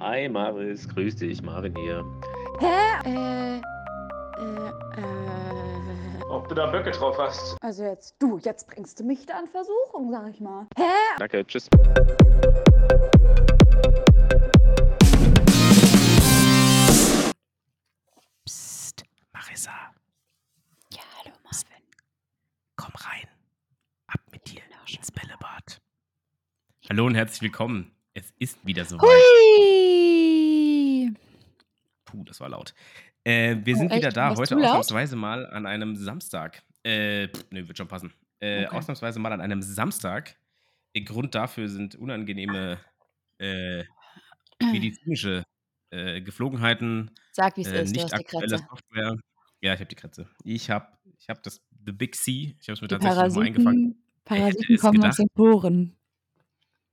Hi Maris, grüß dich, Marvin hier. Hä? Äh, äh, äh. Ob du da Böcke drauf hast? Also jetzt, du, jetzt bringst du mich da in Versuchung, sag ich mal. Hä? Danke, tschüss. Psst, Marissa, Ja, hallo Marvin. komm rein. Ab mit dir ins Bällebad. Hallo und herzlich willkommen. Es ist wieder soweit. Hui! Puh, das war laut. Äh, wir Oh, sind wieder echt? da, Warst heute du ausnahmsweise mal an einem Samstag. Äh, pff, nee, wird schon passen. Äh, Okay. Ausnahmsweise mal an einem Samstag. Der Grund dafür sind unangenehme äh, medizinische äh, Geflogenheiten, Sag, wie es äh, ist, du nicht hast die aktuelle. Software. Ja, ich habe die Kratze. Ich habe ich hab das The Big C. Ich habe es mir Die tatsächlich eingefangen. Parasiten, Wer hätte Parasiten kommen aus den Poren.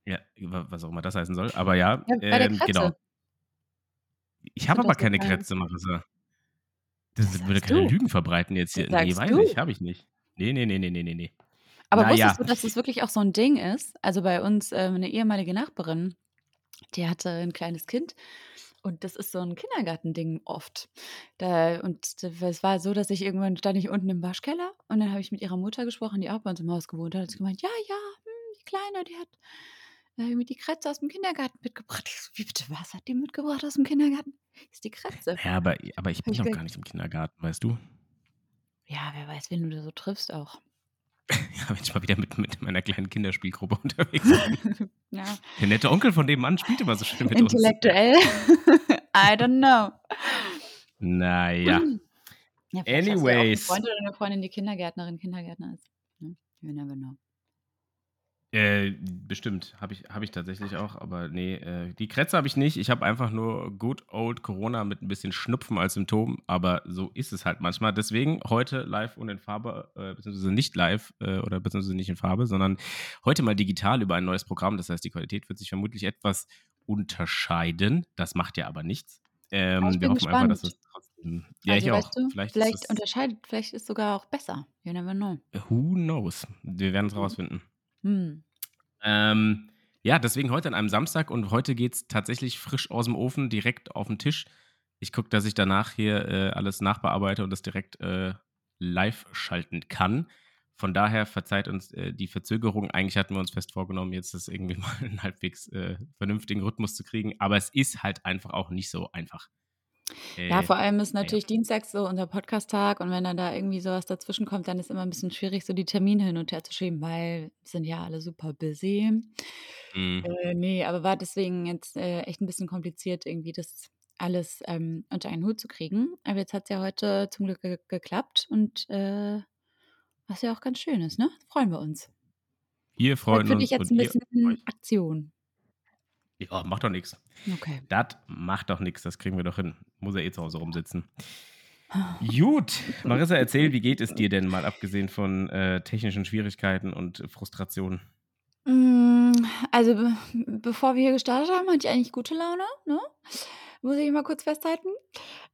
Ja, wa- was auch immer das heißen soll. Aber ja, Ja, Kratze. genau. Ich habe Und aber das keine Krätze, Marissa. Das, Das würde keine du. Lügen verbreiten jetzt hier. Das Nee, weiß du. ich, habe ich nicht. Nee, nee, nee, nee, nee, nee. Aber Naja. wusstest du, dass es wirklich auch so ein Ding ist? Also bei uns ähm, eine ehemalige Nachbarin, die hatte ein kleines Kind und das ist so ein Kindergartending oft. Da, und es war so, dass ich irgendwann stand ich unten im Waschkeller und dann habe ich mit ihrer Mutter gesprochen, die auch bei uns im Haus gewohnt hat. Hat sie gemeint, ja, ja, hm, die Kleine, die hat äh, irgendwie die Kratze aus dem Kindergarten mitgebracht. Ich so, wie bitte, was hat die mitgebracht aus dem Kindergarten? Ist die Kratze. Ja, aber, aber ich bin noch gar nicht im Kindergarten, weißt du? Ja, wer weiß, wen du da so triffst auch. Ja, wenn ich mal wieder mit, mit meiner kleinen Kinderspielgruppe unterwegs bin. ja. Der nette Onkel von dem Mann spielt immer so schön mit uns. Intellektuell? I don't know. Naja. Ja, vielleicht hast du ja auch einen Anyways. Freund oder eine Freundin, die Kindergärtnerin, Kindergärtner ist. Ne? You never know. Äh, bestimmt, habe ich, hab ich tatsächlich auch, aber nee, äh, die Krätze habe ich nicht. Ich habe einfach nur good old Corona mit ein bisschen Schnupfen als Symptom, aber so ist es halt manchmal. Deswegen heute live und in Farbe, äh, beziehungsweise nicht live äh, oder beziehungsweise nicht in Farbe, sondern heute mal digital über ein neues Programm. Das heißt, die Qualität wird sich vermutlich etwas unterscheiden. Das macht ja aber nichts. Ähm, ich wir bin hoffen einfach, dass gespannt. es trotzdem. Ja, also, ich auch. du, vielleicht, vielleicht, unterscheidet, vielleicht ist es sogar auch besser. You never know. Who knows? Wir werden es rausfinden. Hm. Ähm, ja, deswegen heute an einem Samstag und heute geht es tatsächlich frisch aus dem Ofen direkt auf den Tisch. Ich gucke, dass ich danach hier äh, alles nachbearbeite und das direkt äh, live schalten kann. Von daher verzeiht uns äh, die Verzögerung. Eigentlich hatten wir uns fest vorgenommen, jetzt das irgendwie mal einen halbwegs äh, vernünftigen Rhythmus zu kriegen. Aber es ist halt einfach auch nicht so einfach. Ja, Äh, vor allem ist naja. natürlich Dienstags so unser Podcast-Tag und wenn dann da irgendwie sowas dazwischen kommt, dann ist immer ein bisschen schwierig, so die Termine hin und her zu schieben, weil sind ja alle super busy. Mhm. Äh, nee, aber war deswegen jetzt äh, echt ein bisschen kompliziert, irgendwie das alles ähm, unter einen Hut zu kriegen. Aber jetzt hat es ja heute zum Glück ge geklappt und äh, was ja auch ganz schön ist, ne? Freuen wir uns. Wir Bleibt freuen für uns dich jetzt und ein ihr bisschen euch. Aktion. Ja, macht doch nichts. Okay. Das macht doch nichts, das kriegen wir doch hin. Muss er eh zu Hause rumsitzen. Gut, Marissa, erzähl, wie geht es dir denn mal abgesehen von äh, technischen Schwierigkeiten und Frustrationen? Mm, Also, be bevor wir hier gestartet haben, hatte ich eigentlich gute Laune, ne? Muss ich mal kurz festhalten.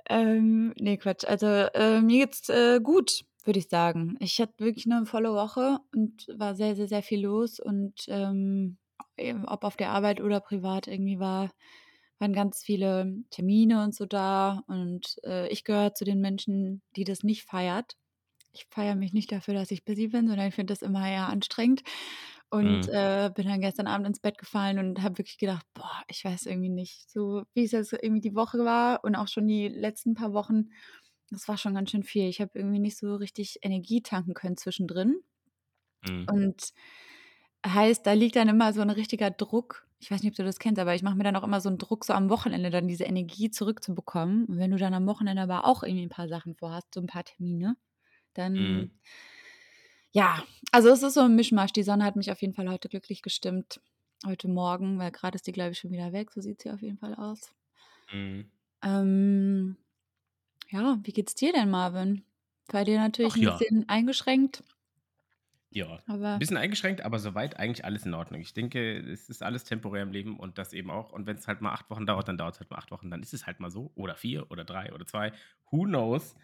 Ähm, ne, Quatsch. Also, äh, mir geht's äh, gut, würde ich sagen. Ich hatte wirklich eine volle Woche und war sehr, sehr, sehr viel los und ähm, ob auf der Arbeit oder privat irgendwie war, waren ganz viele Termine und so da. Und äh, ich gehöre zu den Menschen, die das nicht feiert. Ich feiere mich nicht dafür, dass ich busy bin, sondern ich finde das immer eher anstrengend. Und Mhm. äh, bin dann gestern Abend ins Bett gefallen und habe wirklich gedacht, boah, ich weiß irgendwie nicht, so wie es jetzt irgendwie die Woche war und auch schon die letzten paar Wochen, das war schon ganz schön viel. Ich habe irgendwie nicht so richtig Energie tanken können zwischendrin. Mhm. Und heißt, da liegt dann immer so ein richtiger Druck. Ich weiß nicht, ob du das kennst, aber ich mache mir dann auch immer so einen Druck, so am Wochenende dann diese Energie zurückzubekommen. Und wenn du dann am Wochenende aber auch irgendwie ein paar Sachen vorhast, so ein paar Termine, dann Mhm. ja, also es ist so ein Mischmasch. Die Sonne hat mich auf jeden Fall heute glücklich gestimmt. Heute Morgen, weil gerade ist die, glaube ich, schon wieder weg. So sieht sie auf jeden Fall aus. Mhm. Ähm, ja, wie geht's dir denn, Marvin? Bei dir natürlich Ach ein ja. bisschen eingeschränkt, Ja, aber ein bisschen eingeschränkt, aber soweit eigentlich alles in Ordnung. Ich denke, es ist alles temporär im Leben und das eben auch. Und wenn es halt mal acht Wochen dauert, dann dauert es halt mal acht Wochen. Dann ist es halt mal so. Oder vier oder drei oder zwei. Who knows?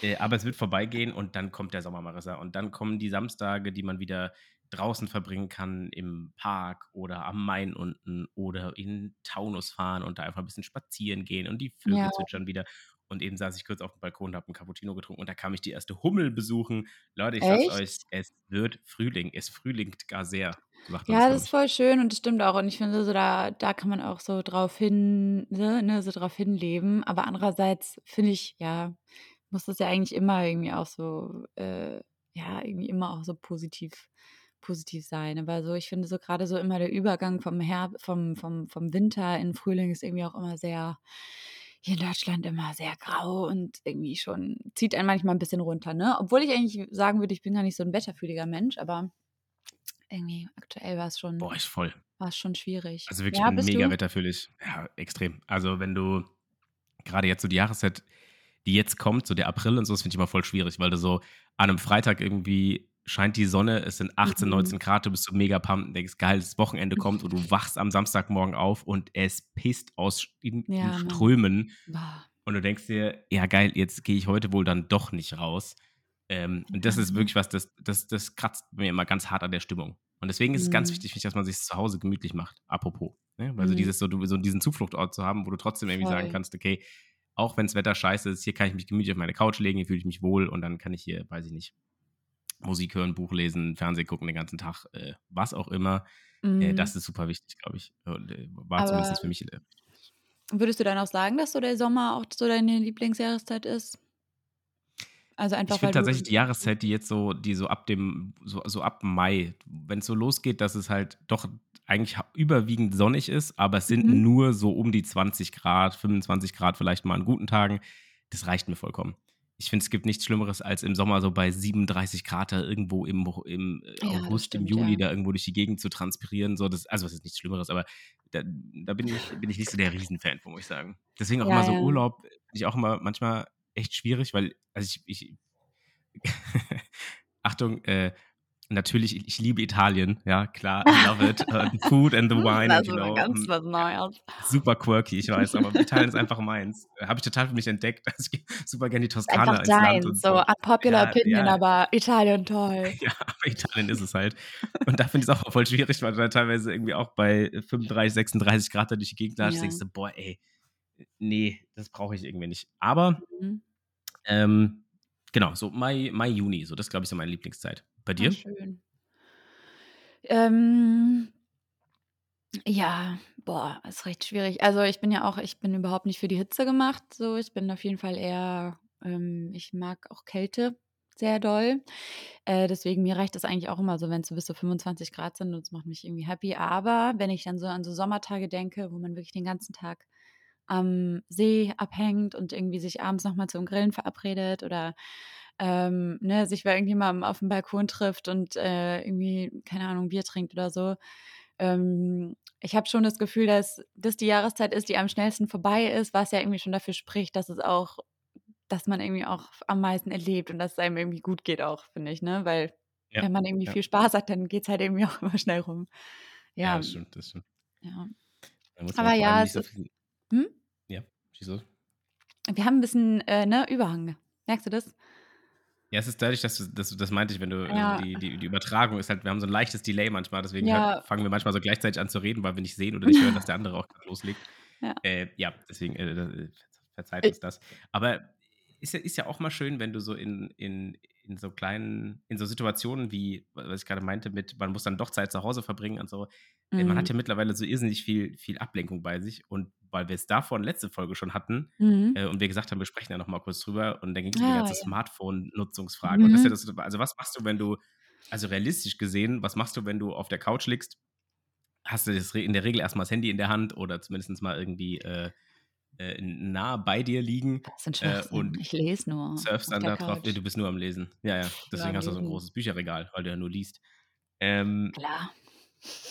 Äh, aber es wird vorbeigehen und dann kommt der Sommer, Marissa. Und dann kommen die Samstage, die man wieder draußen verbringen kann, im Park oder am Main unten oder in Taunus fahren und da einfach ein bisschen spazieren gehen und die Vögel Ja. zwitschern wieder. Und eben saß ich kurz auf dem Balkon und habe 'n Cappuccino getrunken und da kam ich die erste Hummel besuchen. Leute, ich sag's euch, Echt? es wird Frühling. Es frühlingt gar sehr, das, Ja, glaube das ist voll schön und das stimmt auch. Und ich finde so, da da kann man auch so drauf hin ne, ne, so drauf hinleben. Aber andererseits finde ich, ja, muss das ja eigentlich immer irgendwie auch so, äh ja, irgendwie immer auch so positiv positiv sein. Aber so ich finde so grade so immer der Übergang vom Herb vom vom vom Winter in Frühling ist irgendwie auch immer sehr hier in Deutschland immer sehr grau und irgendwie schon zieht einen manchmal 'n bisschen runter, ne? Obwohl ich eigentlich sagen würde, ich bin gar nicht so 'n wetterfühliger Mensch, aber irgendwie aktuell war's schon Boah, ich voll. war's schon schwierig. Also wirklich, ich Ja, mega du? wetterfühlig. Ja, extrem. Also, wenn du grade jetzt so die Jahreszeit, die jetzt kommt, so der April und so, das finde ich immer voll schwierig, weil du so an 'nem Freitag irgendwie scheint die Sonne, es sind 18, Mhm. 19 Grad, du bist so mega pumped und denkst: „Geil, das Wochenende kommt“ und du wachst am Samstagmorgen auf und es pisst aus in in Ja, Mann. Strömen. Und du denkst dir: „Ja geil, jetzt gehe ich heute wohl dann doch nicht raus.“ Ähm, und das ist Ja. wirklich was, das das das kratzt mir immer ganz hart an der Stimmung. Und deswegen ist es ganz Mhm. wichtig, dass man sich's zu Hause gemütlich macht, apropos, ne? Weil so Mhm. dieses so so diesen Zufluchtsort zu haben, wo du trotzdem irgendwie sagen Voll. kannst: „Okay, auch wenn's Wetter scheiße ist, hier kann ich mich gemütlich auf meine Couch legen, hier fühle ich mich wohl und dann kann ich hier, weiß ich nicht, Musik hören, Buch lesen, Fernsehen gucken den ganzen Tag, äh, was auch immer.“ Äh, das Mhm. ist super wichtig, glaube ich. Und, äh, war Aber zumindest für mich, äh würdest du dann auch sagen, dass so der Sommer auch so deine Lieblingsjahreszeit ist? Also, Ich einfach, finde weil du tatsächlich die Jahreszeit, die jetzt so die so ab dem so so ab Mai, wenn's so losgeht, dass es halt doch eigentlich überwiegend sonnig ist, aber es sind Mhm. nur so um die 20 Grad, 25 Grad vielleicht mal an guten Tagen. Das reicht mir vollkommen. Ich finde, es gibt nichts Schlimmeres, als im Sommer so bei 37 Grad da irgendwo im im, äh, Ja, August, im stimmt, Juli ja. da irgendwo durch die Gegend zu transpirieren, so das also, was ist nichts Schlimmeres, aber da da bin ich bin ich nicht so der Riesenfan von, muss ich sagen. Deswegen auch Ja, immer so. Urlaub finde ich auch immer manchmal echt schwierig, weil also, ich ich Achtung, äh, natürlich, ich liebe Italien, ja, klar, I love it. Äh, the food and the wine das ist know, ganz hm, was ja, Neues. super quirky, ich weiß, aber Italien ist einfach meins. Habe ich total für mich entdeckt. Also, ich gehe super gerne die Toskana ins Land und deins, so unpopular Ja, opinion, ja. aber Italien toll. Ja, aber Italien ist es halt. Und da finde ich's auch voll schwierig, weil du dann teilweise irgendwie auch bei 35, 36 Grad da durch die Gegend latschst, denkst Ja. du: „Boah, ey, ne, das brauche ich irgendwie nicht.“ Aber, Mhm. ähm, genau, so Mai Mai, Juni, so das glaube ich, so meine Lieblingszeit. Bei Ah, dir? schön. Ähm ja, boah, ist recht schwierig. Also, ich bin ja auch ich bin überhaupt nicht für die Hitze gemacht, so. Ich bin auf jeden Fall eher ähm, ich mag auch Kälte sehr doll. Äh, deswegen mir reicht das eigentlich auch immer so, wenn's so bis zu 25 Grad sind und das macht mich irgendwie happy. Aber wenn ich dann so an so Sommertage denke, wo man wirklich den ganzen Tag am See abhängt und irgendwie sich abends noch mal zum Grillen verabredet oder, ähm, ne, sich bei irgendjemandem aufm Balkon trifft und, äh, irgendwie, keine Ahnung, Bier trinkt oder so. Ähm, ich habe schon das Gefühl, dass das die Jahreszeit ist, die am schnellsten vorbei ist, was ja irgendwie schon dafür spricht, dass es auch dass man irgendwie auch am meisten erlebt und dass es einem irgendwie gut geht auch, finde ich, ne? Weil Ja, wenn man irgendwie ja. viel Spaß hat, dann geht's halt irgendwie auch immer schnell rum. Ja, Ja. das stimmt, das stimmt. Ja. Aber ja, es so ist hm? Ja, schieß los. Wir haben 'n bisschen, äh, ne, Überhang. Merkst du das? Ja, es ist dadurch, dass du dass du das meinte ich, wenn du äh, Ja. die die die Übertragung ist halt wir haben so 'n leichtes Delay manchmal, deswegen Ja. fangen wir manchmal so gleichzeitig an zu reden, weil wir nicht sehen oder nicht hören, dass der andere auch loslegt. Ja. Äh, ja, deswegen, äh, äh, verzeiht Äh uns das. Aber ist ja ist ja auch mal schön, wenn du so in in in so kleinen in so Situationen wie, wa was ich grade meinte mit, man muss dann doch Zeit zu Hause verbringen und so. Äh, man hat Mhm. ja mittlerweile so irrsinnig viel viel Ablenkung bei sich und weil wir's davon letzte Folge schon hatten, Mhm. äh, und wir gesagt haben, wir sprechen da noch mal kurz drüber und dann ging's um die Ah, ganze ja. Smartphone-Nutzungsfrage. Und das ist ja Mhm. das also, was machst du, wenn du also, realistisch gesehen, was machst du, wenn du auf der Couch liegst? Hast du in der Regel erst mal das Handy in der Hand oder zumindest mal irgendwie, äh, äh, nah bei dir liegen, Was für 'n äh, und Ich lese nur surfst dann da drauf Couch. du bist nur am Lesen. Ja, ja, deswegen hast du so 'n Lesen. großes Bücherregal, weil du ja nur liest. Ähm Klar.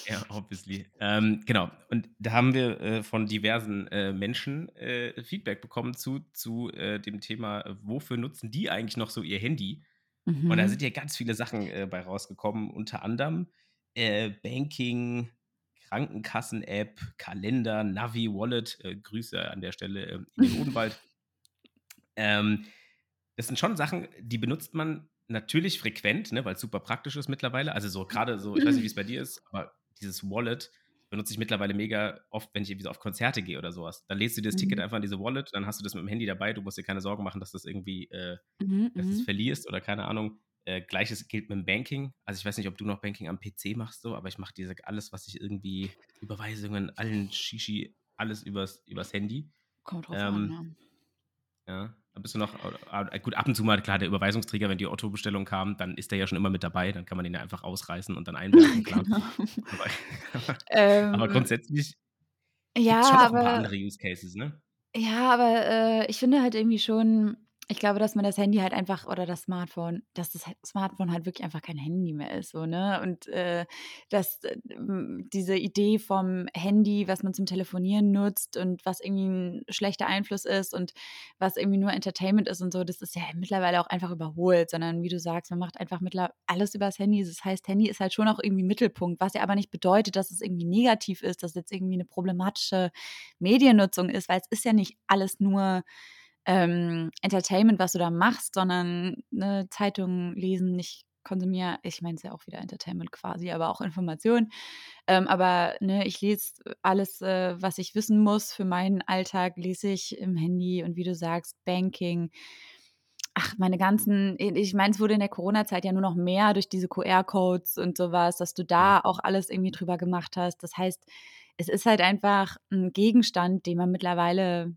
ja, obviously. Ähm, genau. Und da haben wir, äh, von diversen, äh, Menschen, äh, Feedback bekommen zu zu, äh, dem Thema, wofür nutzen die eigentlich noch so ihr Handy? Und da sind Mhm. ja ganz viele Sachen, äh, bei rausgekommen, unter anderem, äh, Banking, Krankenkassen-App, Kalender, Navi, Wallet. Äh, Grüße an der Stelle, ähm, in den Odenwald. Ähm, das sind schon Sachen, die benutzt man natürlich frequent, ne, weil's super praktisch ist mittlerweile. Also, so grade so ich weiß nicht, wie's bei dir ist, aber dieses Wallet benutze ich mittlerweile mega oft, wenn ich irgendwie so auf Konzerte gehe oder so was. Dann lädst du dir das Ticket Mhm. einfach in diese Wallet, dann hast du das mit'm Handy dabei. Du musst dir keine Sorgen machen, dass das irgendwie äh, Mhm, dass du's mhm. verlierst oder keine Ahnung. Äh, Gleiches gilt mit'm Banking. Also, ich weiß nicht, ob du noch Banking am PC machst so, aber ich mache diese alles, was ich irgendwie Überweisungen, allen Shishi, alles übers übers Handy. Kommt drauf an, Ähm ne? ja, da bist du noch a gut, ab und zu mal, klar, der Überweisungsträger, wenn die Otto-Bestellung kam, dann ist der ja schon immer mit dabei. Dann kann man den ja einfach rausreißen und dann einwerfen, klar. Genau. Aber aber Ähm grundsätzlich Ja, schon aber andere Use Cases, ne? ja, aber, äh, ich finde halt irgendwie schon ich glaube, dass man das Handy halt einfach oder das Smartphone dass das Smartphone halt wirklich einfach kein Handy mehr ist so, ne? Und, äh, dass, äh, diese Idee vom Handy, was man zum Telefonieren nutzt und was irgendwie 'n schlechter Einfluss ist und was irgendwie nur Entertainment ist und so, das ist ja mittlerweile auch einfach überholt, sondern wie du sagst, man macht einfach mittler alles übers Handy. Das heißt, Handy ist halt schon auch irgendwie Mittelpunkt, was ja aber nicht bedeutet, dass es irgendwie negativ ist, dass jetzt irgendwie 'ne problematische Mediennutzung ist, weil es ist ja nicht alles nur, ähm, Entertainment, was du da machst, sondern, ne, Zeitung lesen, ich konsumiere ich meine, ist ja auch wieder Entertainment quasi, aber auch Information. Ähm, aber, ne, ich lese alles, äh, was ich wissen muss für meinen Alltag, lese ich im Handy und wie du sagst, Banking. Ach, meine ganzen ich meine, es wurde in der Corona-Zeit ja nur noch mehr durch diese QR-Codes und so was, dass du da auch alles irgendwie drüber gemacht hast. Das heißt, es ist halt einfach 'n Gegenstand, den man mittlerweile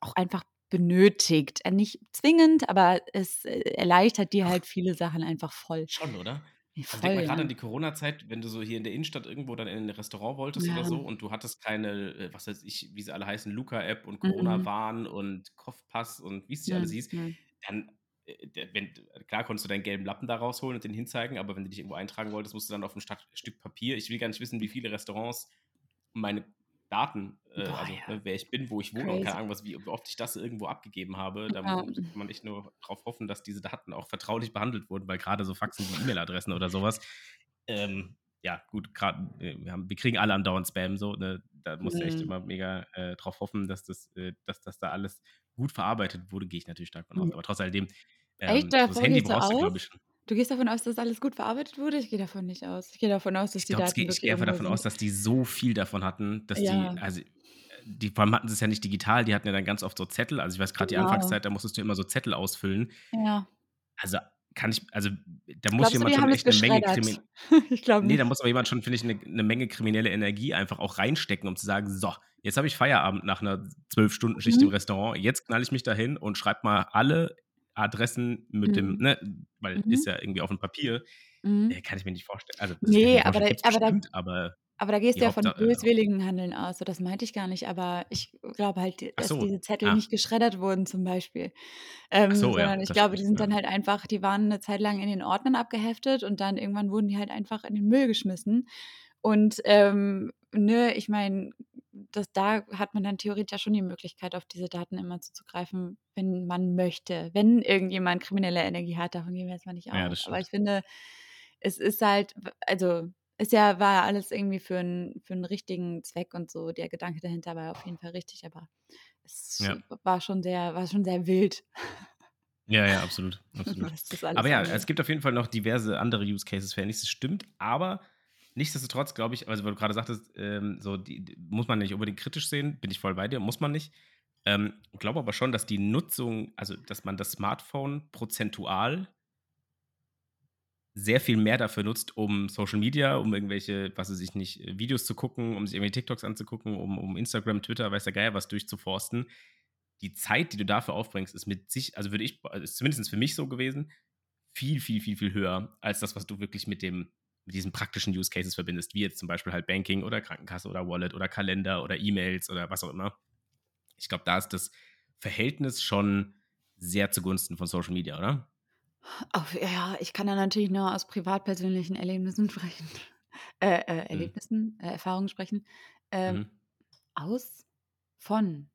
auch einfach benötigt. Äh, nicht zwingend, aber es, äh, erleichtert dir halt viele Sachen einfach voll. Schon, oder? Ja, Also, denk voll, mal grade ja. an die Corona-Zeit, wenn du so hier in der Innenstadt irgendwo dann in 'n Restaurant wolltest oder Ja. so und du hattest keine, äh, was weiß ich, wie sie alle heißen, Luca-App und Mhm. Corona-Warn und Kopfpass und wie's nicht alles Mhm, hieß, mhm. dann, wenn klar konntest du deinen gelben Lappen da rausholen und den hinzeigen, aber wenn du dich irgendwo eintragen wolltest, musst du dann auf 'n Statt Stück Papier ich will gar nicht wissen, wie viele Restaurants meine Daten, äh, Boah, also, ja. ne, wer ich bin, wo ich wohne und keine Crazy. Ahnung was, wie oft ich das irgendwo abgegeben habe. Da Ja. muss man echt nur drauf hoffen, dass diese Daten auch vertraulich behandelt wurden, weil grade so Faxen wie E-Mail-Adressen oder so was ähm, ja, gut, grad äh, wir haben wir kriegen alle andauernd Spam so, ne? Da musst du echt Mhm. immer mega, äh, drauf hoffen, dass das äh, dass das da alles gut verarbeitet wurde, gehe ich natürlich stark von aus. Mhm. Aber trotz alledem, Echt, ähm, so das Handy brauchst du, glaube ich, schon. Du gehst davon aus, dass alles gut verarbeitet wurde? Ich gehe davon nicht aus. Ich gehe davon aus, dass Ich die glaube, es Daten geht ich gehe einfach davon aus, sind. dass die so viel davon hatten, dass die Ja. also, äh, die vor allem hatten sie's ja nicht digital, die hatten ja dann ganz oft so Zettel. Also, ich weiß grad die Genau. Anfangszeit, da musstest du immer so Zettel ausfüllen. Ja. Also, kann ich also, da muss Glaubst du, jemand die schon echt 'ne Menge geschreddert? krimin Ich glaube ne, da muss aber jemand schon, finde ich, 'ne 'ne Menge kriminelle Energie einfach auch reinstecken, um zu sagen: „So, jetzt habe ich Feierabend nach 'ner 12-Stunden-Schicht im Mhm. Restaurant. Jetzt knall ich mich da hin und schreibe mal alle Adressen mit dem“ Mhm. ne, weil ist Mhm. ja irgendwie auf'm Papier. Mhm. Äh, kann ich mir nicht vorstellen. Also, ich Ne, nicht aber vorstellen, da aber da bestimmt, aber aber da gehst du ja von böswilligen Handeln aus. So, das meinte ich gar nicht, aber ich glaube halt, dass so, diese Zettel ah. nicht geschreddert wurden zum Beispiel. Ähm, so, ja, sondern ich das glaube, die sind ja. dann halt einfach die waren 'ne Zeit lang in den Ordnern abgeheftet und dann irgendwann wurden die halt einfach in den Müll geschmissen. Und, ähm, ne, ich meine, das da hat man dann theoretisch ja schon die Möglichkeit, auf diese Daten immer zuzugreifen, wenn man möchte. Wenn irgendjemand kriminelle Energie hat, davon gehen wir jetzt mal nicht Ja, aus. Aber stimmt. ich finde, es ist halt also, ist ja war ja alles irgendwie für 'n für 'n richtigen Zweck und so. Der Gedanke dahinter war auf jeden Fall richtig, aber es Ja. war schon sehr war schon sehr wild. Ja, ja, absolut, absolut. Aber ja, angeht. es gibt auf jeden Fall noch diverse andere Use Cases für Handys, das stimmt. Aber nichtsdestotrotz glaube ich also, weil du grade sagtest, ähm, so die d muss man nicht unbedingt kritisch sehen, bin ich voll bei dir, muss man nicht. Ähm, glaube aber schon, dass die Nutzung also, dass man das Smartphone prozentual sehr viel mehr dafür nutzt, um Social Media, um irgendwelche, was weiß ich nicht, Videos zu gucken, um sich irgendwelche TikToks anzugucken, um um Instagram, Twitter, weiß der Geier was durchzuforsten. Die Zeit, die du dafür aufbringst, ist mit sich also, würde ich ist zumindest für mich so gewesen, viel, viel, viel, viel höher als das, was du wirklich mit dem mit diesen praktischen Use Cases verbindest, wie jetzt zum Beispiel halt Banking oder Krankenkasse oder Wallet oder Kalender oder E-Mails oder was auch immer. Ich glaube, da ist das Verhältnis schon sehr zugunsten von Social Media, oder? Auf ja, ich kann da natürlich nur aus privat-persönlichen Erlebnissen sprechen. Äh, äh, Mhm. Erlebnissen, äh, Erfahrungen sprechen. Ähm, Mhm. aus von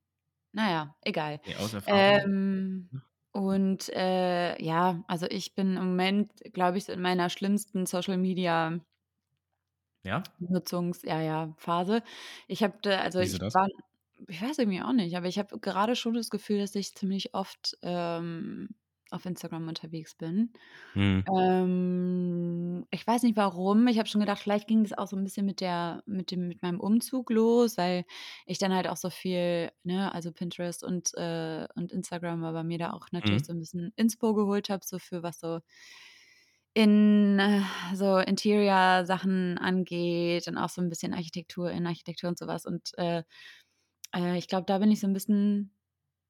na ja, egal. Ne, aus Erfahrung. Ähm, Hm. Und, äh, ja, also, ich bin im Moment, glaube ich, in meiner schlimmsten Social Media Ja? Nutzungs ja, ja, Phase. Ich habe also, ich das? war ich weiß irgendwie auch nicht, aber ich habe gerade schon das Gefühl, dass ich ziemlich oft, ähm, auf Instagram unterwegs bin. Mhm. Ähm, ich weiß nicht warum. Ich habe schon gedacht, vielleicht ging das auch so ein bisschen mit der mit dem mit meinem Umzug los, weil ich dann halt auch so viel, ne, also Pinterest und, äh und Instagram, aber mir da auch natürlich Mhm. so ein bisschen Inspo geholt habe, so für was so in äh, so Interior-Sachen angeht und auch so ein bisschen Architektur Innenarchitektur und sowas und, äh, äh, ich glaube, da bin ich so ein bisschen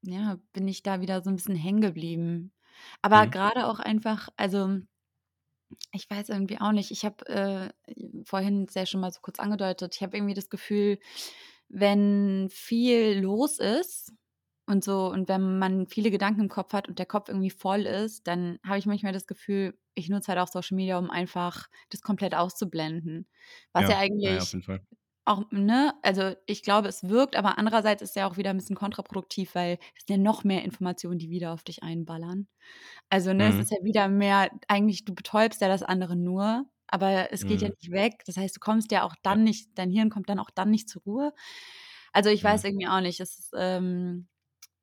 ja, bin ich da wieder so ein bisschen hängen geblieben. Aber Mhm. gerade auch einfach also, ich weiß irgendwie auch nicht, ich habe, äh, vorhin sehr schon mal so kurz angedeutet, ich habe irgendwie das Gefühl, wenn viel los ist und so und wenn man viele Gedanken im Kopf hat und der Kopf irgendwie voll ist, dann habe ich manchmal das Gefühl, ich nutze halt auch Social Media, um einfach das komplett auszublenden. Was ja Ja, ja, ja, auch ne, also, ich glaube, es wirkt, aber andererseits ist ja auch wieder 'n bisschen kontraproduktiv, weil es sind ja noch mehr Informationen, die wieder auf dich einballern. Also, ne, es Mhm. ist ja wieder mehr eigentlich du betäubst ja das andere nur, aber es geht ja Mhm. nicht weg. Das heißt, du kommst ja auch Ja. dann nicht dein Hirn kommt dann auch dann nicht zur Ruhe. Also, ich weiß Mhm. irgendwie auch nicht. Es ist, ähm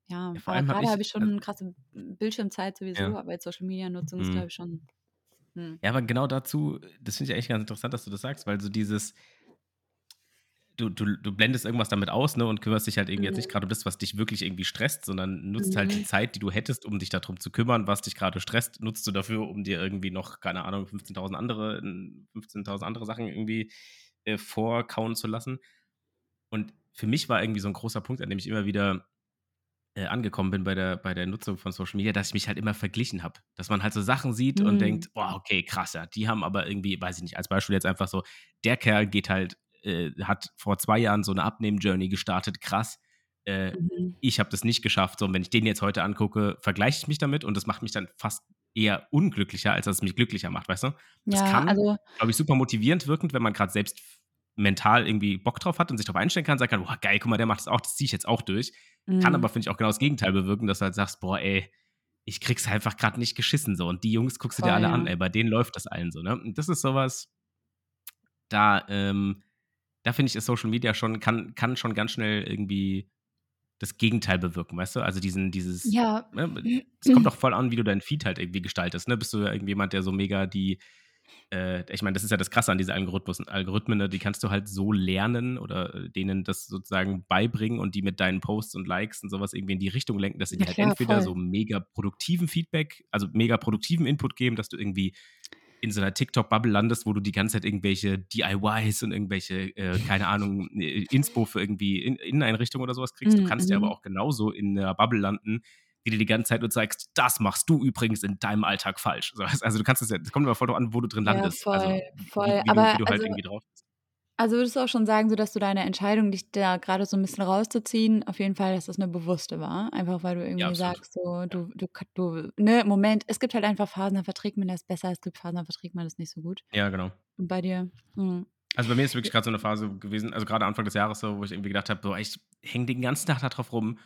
ja, Ja, vor allem habe grade habe ich schon krasse Bildschirmzeit sowieso, ja. aber jetzt Social Media Nutzung ist, Mhm. glaube ich, schon mhm. Ja, aber genau dazu das finde ich eigentlich ganz interessant, dass du das sagst, weil so dieses du du du blendest irgendwas damit aus, ne, und kümmerst dich halt irgendwie jetzt nicht Mhm. grade um das, was dich wirklich irgendwie stresst, sondern nutzt halt die Mhm. Zeit, die du hättest, um dich da drum zu kümmern, was dich grade stresst, nutzt du dafür, um dir irgendwie noch, keine Ahnung, 15.000 andere n 15.000 andere Sachen irgendwie, äh, vorkauen zu lassen. Und für mich war irgendwie so 'n großer Punkt, an dem ich immer wieder, äh, angekommen bin bei der bei der Nutzung von Social Media, dass ich mich halt immer verglichen habe. Dass man halt so Sachen sieht und Mhm. denkt: „Boah, okay, krass, ja, die haben aber irgendwie“ weiß ich nicht, als Beispiel jetzt einfach so: „Der Kerl geht halt äh, hat vor 2 Jahren so 'ne Abnehmen-Journey gestartet, krass. Äh, Mhm. ich habe das nicht geschafft.“ So, und wenn ich den jetzt heute angucke, vergleiche ich mich damit und das macht mich dann fast eher unglücklicher, als dass es mich glücklicher macht, weißt du? Das Ja, kann, also glaube ich, super motivierend wirken, wenn man grad selbst mental irgendwie Bock drauf hat und sich drauf einstellen kann, sagen kann: „Boah, geil, guck mal, der macht das auch, das ziehe ich jetzt auch durch.“ Kann mhm. aber, finde ich, auch genau das Gegenteil bewirken, dass du halt sagst: „Boah, ey, ich kriege es einfach grad nicht geschissen so und die Jungs guckst du dir Voll, alle an, ja. ey, bei denen läuft das allen so“, ne? Und das ist so was da, ähm da finde ich, ist Social Media schon kann kann schon ganz schnell irgendwie das Gegenteil bewirken, weißt du? Also, diesen dieses Ja. ne, es kommt auch voll an, wie du deinen Feed halt irgendwie gestaltest, ne? Bist du irgendwie jemand, der so mega die äh, ich meine, das ist ja das Krasse an diesen Algorithmus Algorithmen, ne? Die kannst du halt so lernen oder, äh, denen das sozusagen beibringen und die mit deinen Posts und Likes und so was irgendwie in die Richtung lenken, dass sie Ja dir halt klar, entweder voll. so mega produktiven Feedback also, mega produktiven Input geben, dass du irgendwie in so 'ner TikTok-Bubble landest, wo du die ganze Zeit irgendwelche DIYs und irgendwelche, äh, keine Ahnung, äh, Inspo für irgendwie In Inneneinrichtungen oder so was kriegst. Du Mhm, kannst ja aber mhm. auch genauso in 'ner Bubble landen, die dir die ganze Zeit nur zeigst: „Das machst du übrigens in deinem Alltag falsch.“ So, weißt also, du kannst es ja es kommt immer voll drauf an, wo du drin Ja, landest. Also, voll, wie voll. wie du wie Aber du halt also irgendwie drauf bist. Also, würdest du auch schon sagen, so dass du deine Entscheidung, dich da grade so 'n bisschen rauszuziehen auf jeden Fall, dass das 'ne bewusste war? Einfach, weil du Ja, irgendwie absolut. sagst, so Ja. du du du ne, Moment es gibt halt einfach Phasen, da verträgt man das besser, es gibt Phasen, da verträgt man das nicht so gut. Ja, genau. Und bei dir? Mhm. Also, bei mir ist wirklich grad so 'ne Phase gewesen also, grade Anfang des Jahres so, wo ich irgendwie gedacht habe: „Boah, ich hänge den ganzen Tag da drauf rum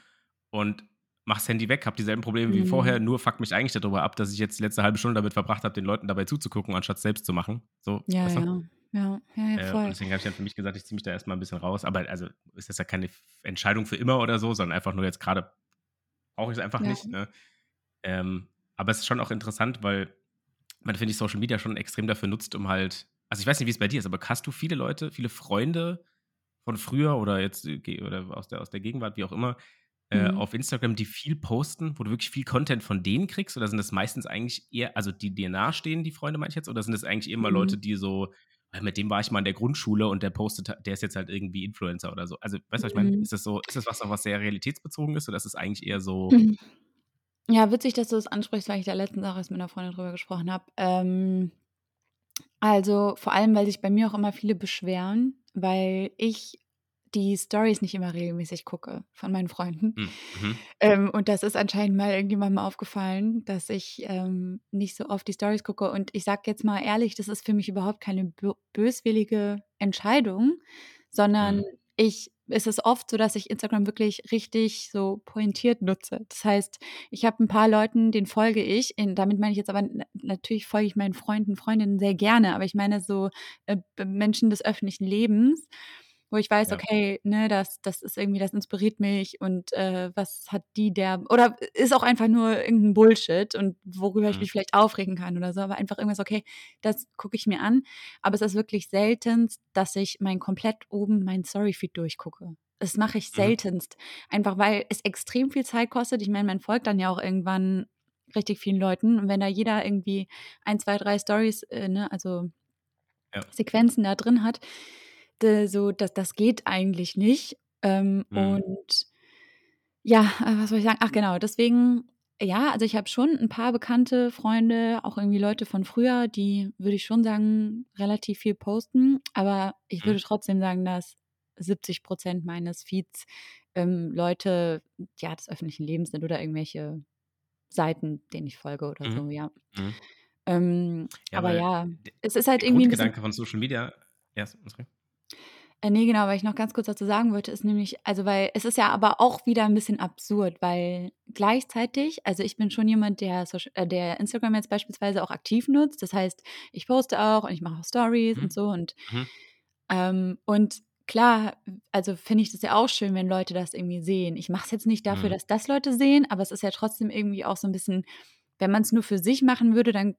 und mache das Handy weg, habe dieselben Probleme wie vorher, Mhm. nur fuckt mich eigentlich da drüber ab, dass ich jetzt die letzte 1/2 Stunde damit verbracht habe, den Leuten dabei zuzugucken, anstatt selbst zu machen.“ So, Ja, weißt du? ja. Ja, ja, ja, Äh, voll. deswegen habe ich dann für mich gesagt, ich ziehe mich da erst mal 'n bisschen raus. Aber also, ist das ja keine Entscheidung für immer oder so, sondern einfach nur jetzt grade brauche ich's einfach Ja. nicht, ne? Ähm, aber es ist schon auch interessant, weil man, finde ich, Social Media schon extrem dafür nutzt, um halt also, ich weiß nicht, wie's bei dir ist, aber hast du viele Leute, viele Freunde von früher oder jetzt äh, oder aus der aus der Gegenwart, wie auch immer, äh, Mhm. auf Instagram, die viel posten, wo du wirklich viel Content von denen kriegst? Oder sind das meistens eigentlich eher also, die dir nahestehen, die Freunde, meine ich jetzt? Oder sind das eigentlich immer Leute, Mhm. die so: „Ja, mit dem war ich mal in der Grundschule und der postet der ist jetzt halt irgendwie Influencer“ oder so? Also, weißt du, was ich meine? Mhm. Ist das so ist das was, was sehr realitätsbezogen ist oder ist es eigentlich eher so Mhm. Ja, witzig, dass du das ansprichst, weil ich da letztens auch erst mit 'ner Freundin drüber gesprochen habe. Ähm, also, vor allem, weil sich bei mir auch immer viele beschweren, weil ich die Storys nicht immer regelmäßig gucke von meinen Freunden. Hm, mhm. Ähm, und das ist anscheinend mal irgendjemandem aufgefallen, dass ich, ähm, nicht so oft die Storys gucke. Und ich sage jetzt mal ehrlich, das ist für mich überhaupt keine bö böswillige Entscheidung, sondern Mhm. ich es ist oft so, dass ich Instagram wirklich richtig so pointiert nutze. Das heißt, ich habe 'n paar Leuten, denen folge ich. In damit meine ich jetzt aber natürlich folge ich meinen Freunden, Freundinnen sehr gerne, aber ich meine so, äh, Menschen des öffentlichen Lebens. Wo ich weiß, Ja. okay, ne, das, das ist irgendwie, das inspiriert mich und äh, was hat die der, oder ist auch einfach nur irgendein Bullshit und worüber ich Mhm. mich vielleicht aufregen kann oder so, aber einfach irgendwas, okay, das gucke ich mir an. Aber es ist wirklich seltenst, dass ich mein komplett oben mein Story-Feed durchgucke. Das mache ich Mhm. seltenst. Einfach weil es extrem viel Zeit kostet. Ich meine, man folgt dann ja auch irgendwann richtig vielen Leuten. Und wenn da jeder irgendwie ein, zwei, drei Stories, äh, ne, also Ja. Sequenzen da drin hat, so, das, das geht eigentlich nicht. Ähm, Mhm. Und ja, äh, was soll ich sagen? Ach genau, deswegen, ja, also ich habe schon ein paar bekannte Freunde, auch irgendwie Leute von früher, die, würde ich schon sagen, relativ viel posten. Aber ich Mhm. würde trotzdem sagen, dass 70 Prozent meines Feeds ähm, Leute ja, des öffentlichen Lebens sind oder irgendwelche Seiten, denen ich folge oder Mhm. so, ja. Mhm. Ähm, Ja, aber ja, es ist halt der irgendwie ein bisschen Grundgedanke von Social Media ja, sorry. Äh, ne, genau, was ich noch ganz kurz dazu sagen wollte, ist nämlich also, weil es ist ja aber auch wieder ein bisschen absurd, weil gleichzeitig also, ich bin schon jemand, der Socia äh, der Instagram jetzt beispielsweise auch aktiv nutzt. Das heißt, ich poste auch und ich mache auch Stories Mhm. und so und Mhm. ähm, und klar, also, finde ich das ja auch schön, wenn Leute das irgendwie sehen. Ich mache es jetzt nicht dafür, Mhm. dass das Leute sehen, aber es ist ja trotzdem irgendwie auch so ein bisschen wenn man es nur für sich machen würde, dann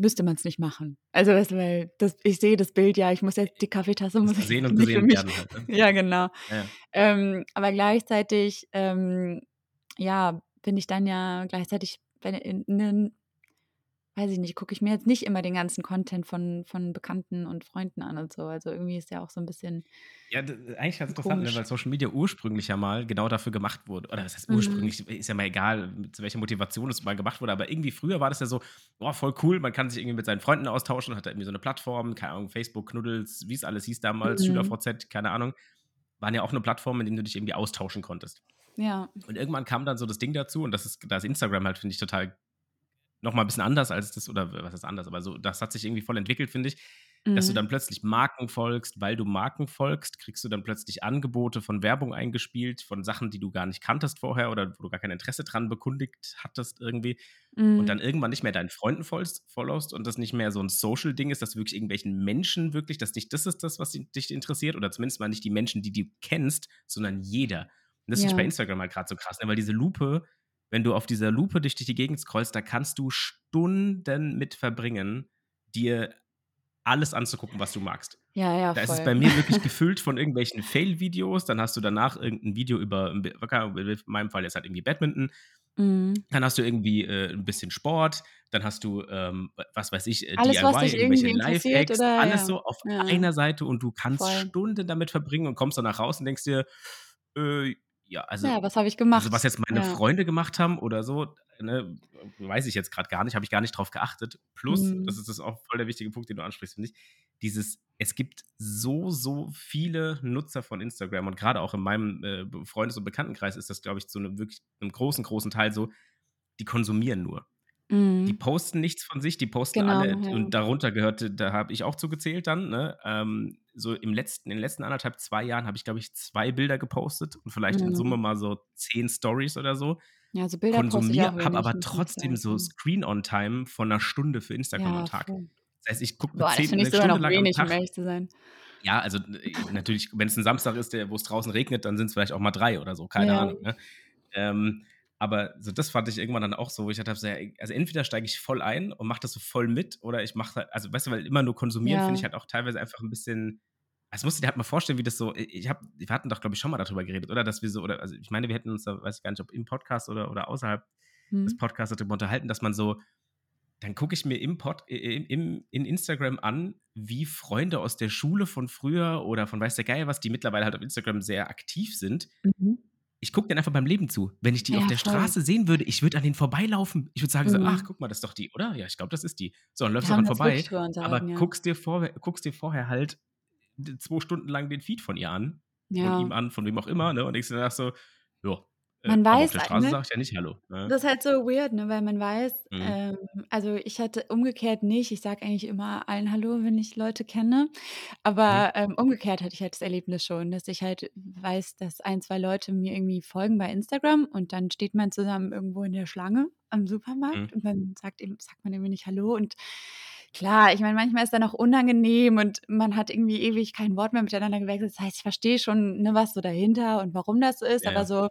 müsste man es nicht machen. Also, das weil das ich sehe das Bild ja, ich muss jetzt die Kaffeetasse muss gesehen und gesehen werden halt, ne? ja, genau. Ja. Ähm, aber gleichzeitig, ähm, ja, bin ich dann ja gleichzeitig in 'nen weiß ich nicht, gucke ich mir jetzt nicht immer den ganzen Content von von Bekannten und Freunden an und so. Also, irgendwie ist ja auch so 'n bisschen Ja, eigentlich ganz interessant, ne, weil Social Media ursprünglich ja mal genau dafür gemacht wurde oder was heißt Mhm. ursprünglich, ist ja mal egal, zu welcher Motivation es mal gemacht wurde, aber irgendwie früher war das ja so: „Boah, voll cool, man kann sich irgendwie mit seinen Freunden austauschen“, hat da irgendwie so 'ne Plattform, keine Ahnung, Facebook, Knuddels, wie's alles hieß damals, Mhm. SchülerVZ, keine Ahnung. Waren ja auch nur Plattformen, in denen du dich irgendwie austauschen konntest. Ja. Und irgendwann kam dann so das Ding dazu und das ist da ist Instagram halt, finde ich, total noch mal 'n bisschen anders als das oder was heißt anders, aber so das hat sich irgendwie voll entwickelt, finde ich, dass du Mhm. dann plötzlich Marken folgst. Weil du Marken folgst, kriegst du dann plötzlich Angebote von Werbung eingespielt, von Sachen, die du gar nicht kanntest vorher oder wo du gar kein Interesse dran bekundigt hattest irgendwie. Und dann Mhm. irgendwann nicht mehr deinen Freunden folgst followst und das nicht mehr so 'n Social-Ding ist, dass du wirklich irgendwelchen Menschen wirklich dass dich das ist das, was di dich interessiert oder zumindest mal nicht die Menschen, die du kennst, sondern jeder. Und das finde ich bei Ja. Instagram halt grad so krass, ne, weil diese Lupe wenn du auf dieser Lupe dich durch die Gegend scrollst, da kannst du Stunden mit verbringen, dir alles anzugucken, was du magst. Ja, ja, Da ist es voll. bei mir wirklich gefüllt von irgendwelchen Fail-Videos, dann hast du danach irgend 'n Video über in meinem Fall jetzt halt irgendwie Badminton. Mhm. Dann hast du irgendwie, äh, 'n bisschen Sport, dann hast du, ähm, was weiß ich, äh, Alles, was DIY, dich irgendwelche oder? alles Ja. so auf Ja. einer Seite und du kannst Voll. Stunden damit verbringen und kommst danach raus und denkst dir: „Äh, ja, also Ja, was habe ich also, gemacht? was jetzt meine Ja. Freunde gemacht haben oder so, ne, weiß ich jetzt grad gar nicht, habe ich gar nicht drauf geachtet.“ Plus, das Mhm. ist das auch voll der wichtige Punkt, den du ansprichst, finde ich, dieses es gibt so, so viele Nutzer von Instagram und grade auch in meinem, äh, Freundes und Bekanntenkreis ist das, glaube ich, zu 'nem wirklich 'nem großen, großen Teil so, die konsumieren nur. Die Mhm. posten nichts von sich, die posten Genau, alle ja. und darunter gehörte da habe ich auch zu gezählt dann, ne? Ähm, so im letzten in den letzten 1,5, 2 Jahren habe ich, glaube ich, 2 Bilder gepostet und vielleicht in Summe Mhm. mal so 10 Stories oder so. Ja, so Bilder Konsumiere habe aber trotzdem so sagen. Screen-on-Time von 'ner Stunde für Instagram am Ja, Tag. voll. Das heißt, ich gucke 'ne Boah, das 10 finde ich 'ne sogar Stunde noch lang am wenig, um Tag ehrlich zu sein. Ja, also, äh, natürlich, wenn's 'n Samstag ist, der wo's draußen regnet, dann sind's vielleicht auch mal 3 oder so, keine Ja. Ahnung, ne? Ähm, aber so das fand ich irgendwann dann auch so, wo ich ja, also, entweder steige ich voll ein und mache das so voll mit oder ich mache halt also, weißt du, weil immer nur konsumieren finde ich Ja. halt auch teilweise einfach 'n bisschen das musst du dir halt mal vorstellen, wie das so ich habe wir hatten doch, glaube ich, schon mal da drüber geredet, oder? Dass wir so oder also, ich meine, wir hätten uns da weiß ich gar nicht, ob im Podcast oder oder außerhalb des Mhm. Podcasts darüber unterhalten, dass man so dann gucke ich mir im Pod i i im in Instagram an, wie Freunde aus der Schule von früher oder von weiß der Geier was, die mittlerweile halt auf Instagram sehr aktiv sind Mhm. Ich gucke denen einfach beim Leben zu. Wenn ich die auf Ja, der voll. Straße sehen würde, ich würde an denen vorbeilaufen. Ich würde sagen so: „Ach, Mhm. guck mal, das ist doch die, oder? Ja, ich glaube, das ist die.“ So, dann läufst du uns vorbei, drüber aber ja. guckst dir vorher guckst dir vorher halt 2 Stunden lang den Feed von ihr an von Ja. ihm an, von wem auch immer, ne, und dir danach so: „Ja, äh, Man aber auf weiß der halt, Straße ne? sage ich ja nicht hallo“, ne? Das ist halt so weird, ne, weil man weiß Mhm. ähm, also, ich hatte umgekehrt nicht ich sage eigentlich immer allen hallo, wenn ich Leute kenne, Mhm. aber, ähm, umgekehrt hatte ich halt das Erlebnis schon, dass ich halt weiß, dass 1, 2 Leute mir irgendwie folgen bei Instagram und dann steht man zusammen irgendwo in der Schlange am Mhm. Supermarkt und dann sagt sagt man irgendwie nicht hallo und Klar, ich meine, manchmal ist dann auch unangenehm und man hat irgendwie ewig kein Wort mehr miteinander gewechselt. Das heißt, ich verstehe schon, ne, was so dahinter und warum das ist, Ja, aber ja. so,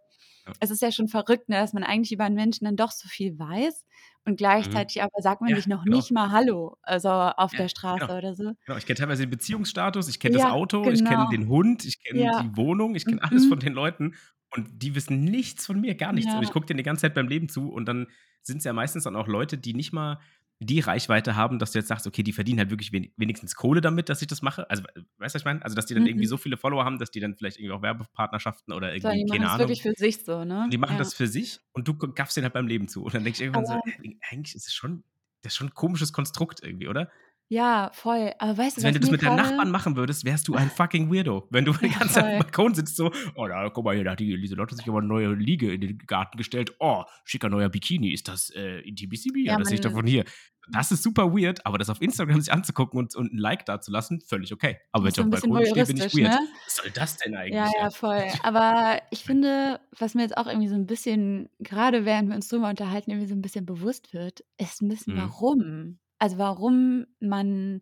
Ja. es ist ja schon verrückt, ne, dass man eigentlich über einen Menschen dann doch so viel weiß und Mhm. gleichzeitig aber sagt man Ja, sich noch genau. nicht mal Hallo, also auf Ja, der Straße genau. oder so. Genau, ich kenne teilweise den Beziehungsstatus, ich kenne das Ja, Auto, ich kenne genau. den Hund, ich kenne Ja. die Wohnung, ich kenne alles von Mhm. den Leuten und die wissen nichts von mir, gar nichts. Und ich Ja. gucke denen die ganze Zeit beim Leben zu und dann sind es ja meistens dann auch Leute, die nicht mal die Reichweite haben, dass du jetzt sagst, okay, die verdienen halt wirklich wen wenigstens Kohle damit, dass ich das mache. Also, weißt du, was ich meine? Also, dass die dann irgendwie Mhm. so viele Follower haben, dass die dann vielleicht irgendwie auch Werbepartnerschaften oder So, irgendwie, die machen keine das Ahnung wirklich für sich so, ne? die machen Ja. das für sich und du gaffst denen halt beim Leben zu. Und dann denke ich irgendwann so: Aber „Ey, eigentlich ist es schon das ist schon 'n komisches Konstrukt irgendwie, oder?“ Ja, voll. Aber weißt du, Also, wenn du das mit deinen Nachbarn machen würdest, wärst du ein fucking Weirdo. Wenn du die Ja, ganze Zeit am voll. Balkon sitzt so: „Oh, da guck mal hier, da hat die Lieselotte sich aber 'ne neue Liege in den Garten gestellt. Oh, schicker neuer Bikini. Ist das, äh, Intimissimi? Ja, Ja, das sehe ich doch man von hier.“ Das ist super weird, aber das auf Instagram sich anzugucken und und 'n Like dazulassen, völlig okay. Aber wenn ich aufm bisschen Balkon stehe, bin ich weird. ne? Was soll das denn eigentlich, ja, ja? voll. Aber ich finde, was mir jetzt auch irgendwie so 'n bisschen grade während wir uns drüber unterhalten, irgendwie so 'n bisschen bewusst wird, ist 'n bisschen Mhm. warum. Also, warum man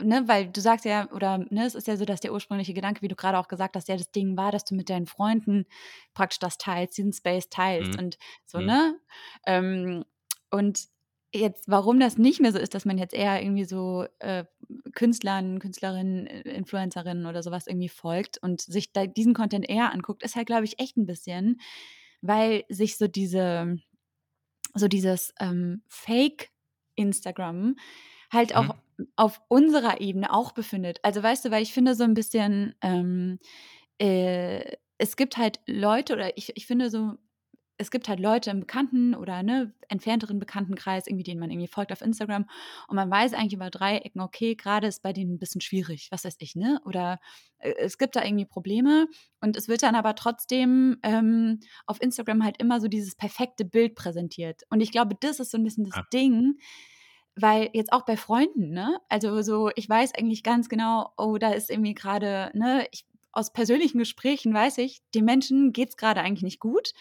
ne, weil du sagst ja oder ne, es ist ja so, dass der ursprüngliche Gedanke, wie du grade auch gesagt hast, ja das Ding war, dass du mit deinen Freunden praktisch das teilst, diesen Space teilst Mhm. und so, Mhm. ne? Ähm, und jetzt, warum das nicht mehr so ist, dass man jetzt eher irgendwie so, äh, Künstlern, Künstlerinnen, äh, Influencerinnen oder so was irgendwie folgt und sich da diesen Content eher anguckt, ist halt, glaube ich, echt 'n bisschen, weil sich so diese so dieses, ähm, Fake-Instagram halt auch Mhm. auf unserer Ebene auch befindet. Also, weißt du, weil ich finde so 'n bisschen, ähm, äh, es gibt halt Leute oder ich ich finde so, es gibt halt Leute im Bekannten oder, ne, entfernteren Bekanntenkreis irgendwie, denen man irgendwie folgt auf Instagram und man weiß eigentlich über 3 Ecken, okay, grade ist bei denen 'n bisschen schwierig, was weiß ich, ne? Oder, äh, es gibt da irgendwie Probleme und es wird dann aber trotzdem, ähm, auf Instagram halt immer so dieses perfekte Bild präsentiert. Und ich glaube, das ist so 'n bisschen das Ah. Ding, weil jetzt auch bei Freunden, ne? Also, so, ich weiß eigentlich ganz genau, oh, da ist irgendwie grade ne, ich aus persönlichen Gesprächen weiß ich, dem Menschen geht's grade eigentlich nicht gut.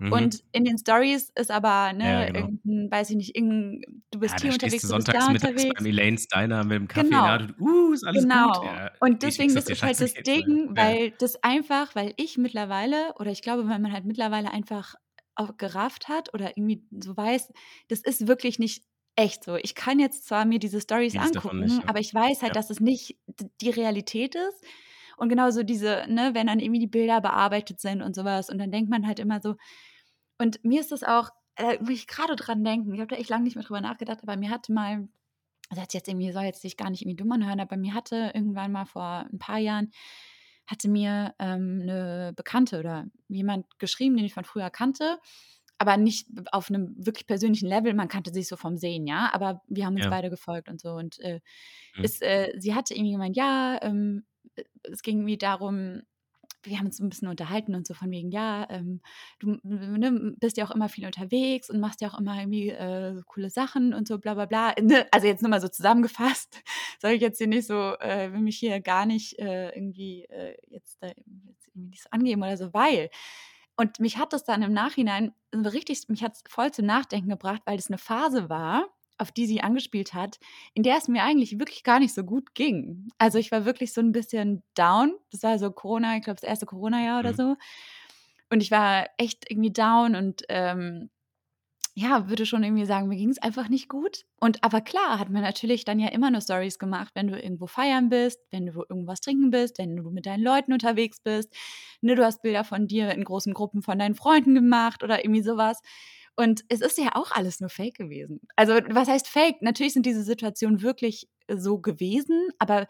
Mhm. Und in den Stories ist aber, Ja, ne, genau. irgend 'n weiß ich nicht, du Ja, bist da hier stehst unterwegs, du bist sonntags da mittags unterwegs. beim Elaine's Diner mit 'm Kaffee in der Genau. Hand und: „Uh, ist alles gut?“ Genau. Ja, Und deswegen, das ist halt das ja. Ding, Ja, ja. weil das einfach weil ich mittlerweile oder ich glaube, weil man halt mittlerweile einfach auch gerafft hat oder irgendwie so weiß, das ist wirklich nicht echt so. Ich kann jetzt zwar mir diese Stories davon nicht, angucken, ja. aber ich weiß halt, Ja. dass es nicht die Realität ist. Und genauso diese ne, wenn dann irgendwie die Bilder bearbeitet sind und so was und dann denkt man halt immer so und mir ist das auch äh, muss ich grade dran denken, ich habe da echt lang nicht mehr drüber nachgedacht, aber mir hatte mal das hört sich jetzt irgendwie soll jetzt sich gar nicht irgendwie dumm anhören, aber mir hatte irgendwann mal vor 'n paar Jahren hatte mir, ähm, 'ne Bekannte oder jemand geschrieben, den ich von früher kannte, aber nicht auf 'nem wirklich persönlichen Level. Man kannte sich so vom Sehen, ja, aber wir haben uns Ja. beide gefolgt und so und, äh, Mhm. es äh, sie hatte irgendwie gemeint, ja, ähm, äh, es ging irgendwie darum wir haben uns so 'n bisschen unterhalten und so von wegen, ja, ähm, du, ne, bist ja auch immer viel unterwegs und machst ja auch immer irgendwie, äh, so coole Sachen und so bla bla bla, ne? Also, jetzt nur mal so zusammengefasst. Soll ich jetzt hier nicht so äh, will mich hier gar nicht, äh, irgendwie, äh, jetzt da jetzt irgendwie nicht so angeben oder so, weil und mich hat das dann im Nachhinein richtig mich hat's voll zum Nachdenken gebracht, weil das 'ne Phase war, auf die sie angespielt hat, in der es mir eigentlich wirklich gar nicht so gut ging. Also, ich war wirklich so 'n bisschen down. Das war so Corona, ich glaube, das erste Corona-Jahr oder Mhm. so. Und ich war echt irgendwie down und, ähm, ja, würde schon irgendwie sagen, mir ging's einfach nicht gut. Und aber klar hat man natürlich dann ja immer nur Stories gemacht, wenn du irgendwo feiern bist, wenn du irgendwas trinken bist, wenn du mit deinen Leuten unterwegs bist. Ne, du hast Bilder von dir in großen Gruppen von deinen Freunden gemacht oder irgendwie so was. Und es ist ja auch alles nur Fake gewesen. Also, was heißt Fake? Natürlich sind diese Situationen wirklich so gewesen, aber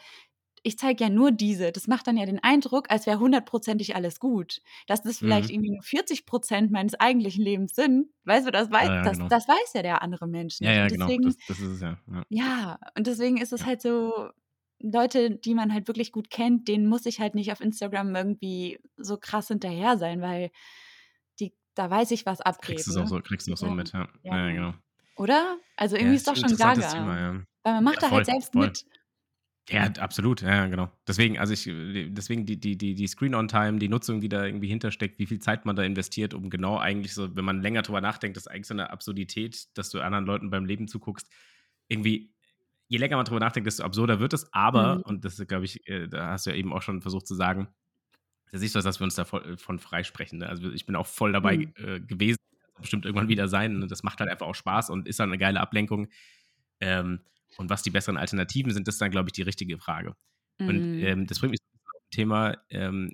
ich zeige ja nur diese. Das macht dann ja den Eindruck, als wäre hundertprozentig alles gut. Dass das vielleicht Mhm. irgendwie nur 40 % meines eigentlichen Lebens sind. Weißt du, das weiß Ja, ja, das genau. das weiß ja der andere Mensch Ja, nicht. ja, Und genau. deswegen Das das ist es ja, ja. ja, und deswegen ist es Ja. halt so Leute, die man halt wirklich gut kennt, denen muss ich halt nicht auf Instagram irgendwie so krass hinterher sein, weil da weiß ich, was abgeht, Kriegst auch ne? so kriegst du auch so mit, ja. ja. Ja, genau. Oder? Also, irgendwie ist doch schon gaga. Thema, ja. Weil man macht da voll, halt selbst voll. mit. Ja, absolut. Ja, genau. Deswegen also, ich deswegen die die die die Screen-on-Time, die Nutzung, die da irgendwie hintersteckt, wie viel Zeit man da investiert, um genau eigentlich so wenn man länger drüber nachdenkt, das ist eigentlich so 'ne Absurdität, dass du anderen Leuten beim Leben zuguckst. Irgendwie je länger man drüber nachdenkt, desto absurder wird es. Aber, Mhm. und das glaube ich, äh, da hast du ja eben auch schon versucht zu sagen, das ist nicht so, dass wir uns da voll, von freisprechen. Ne? Also ich bin auch voll dabei Mhm. äh, gewesen, bestimmt irgendwann wieder sein. Und das macht halt einfach auch Spaß und ist dann eine geile Ablenkung. Ähm, und was die besseren Alternativen sind, ist dann, glaube ich, die richtige Frage. Und Mhm. ähm, das bringt mich ein Thema ähm,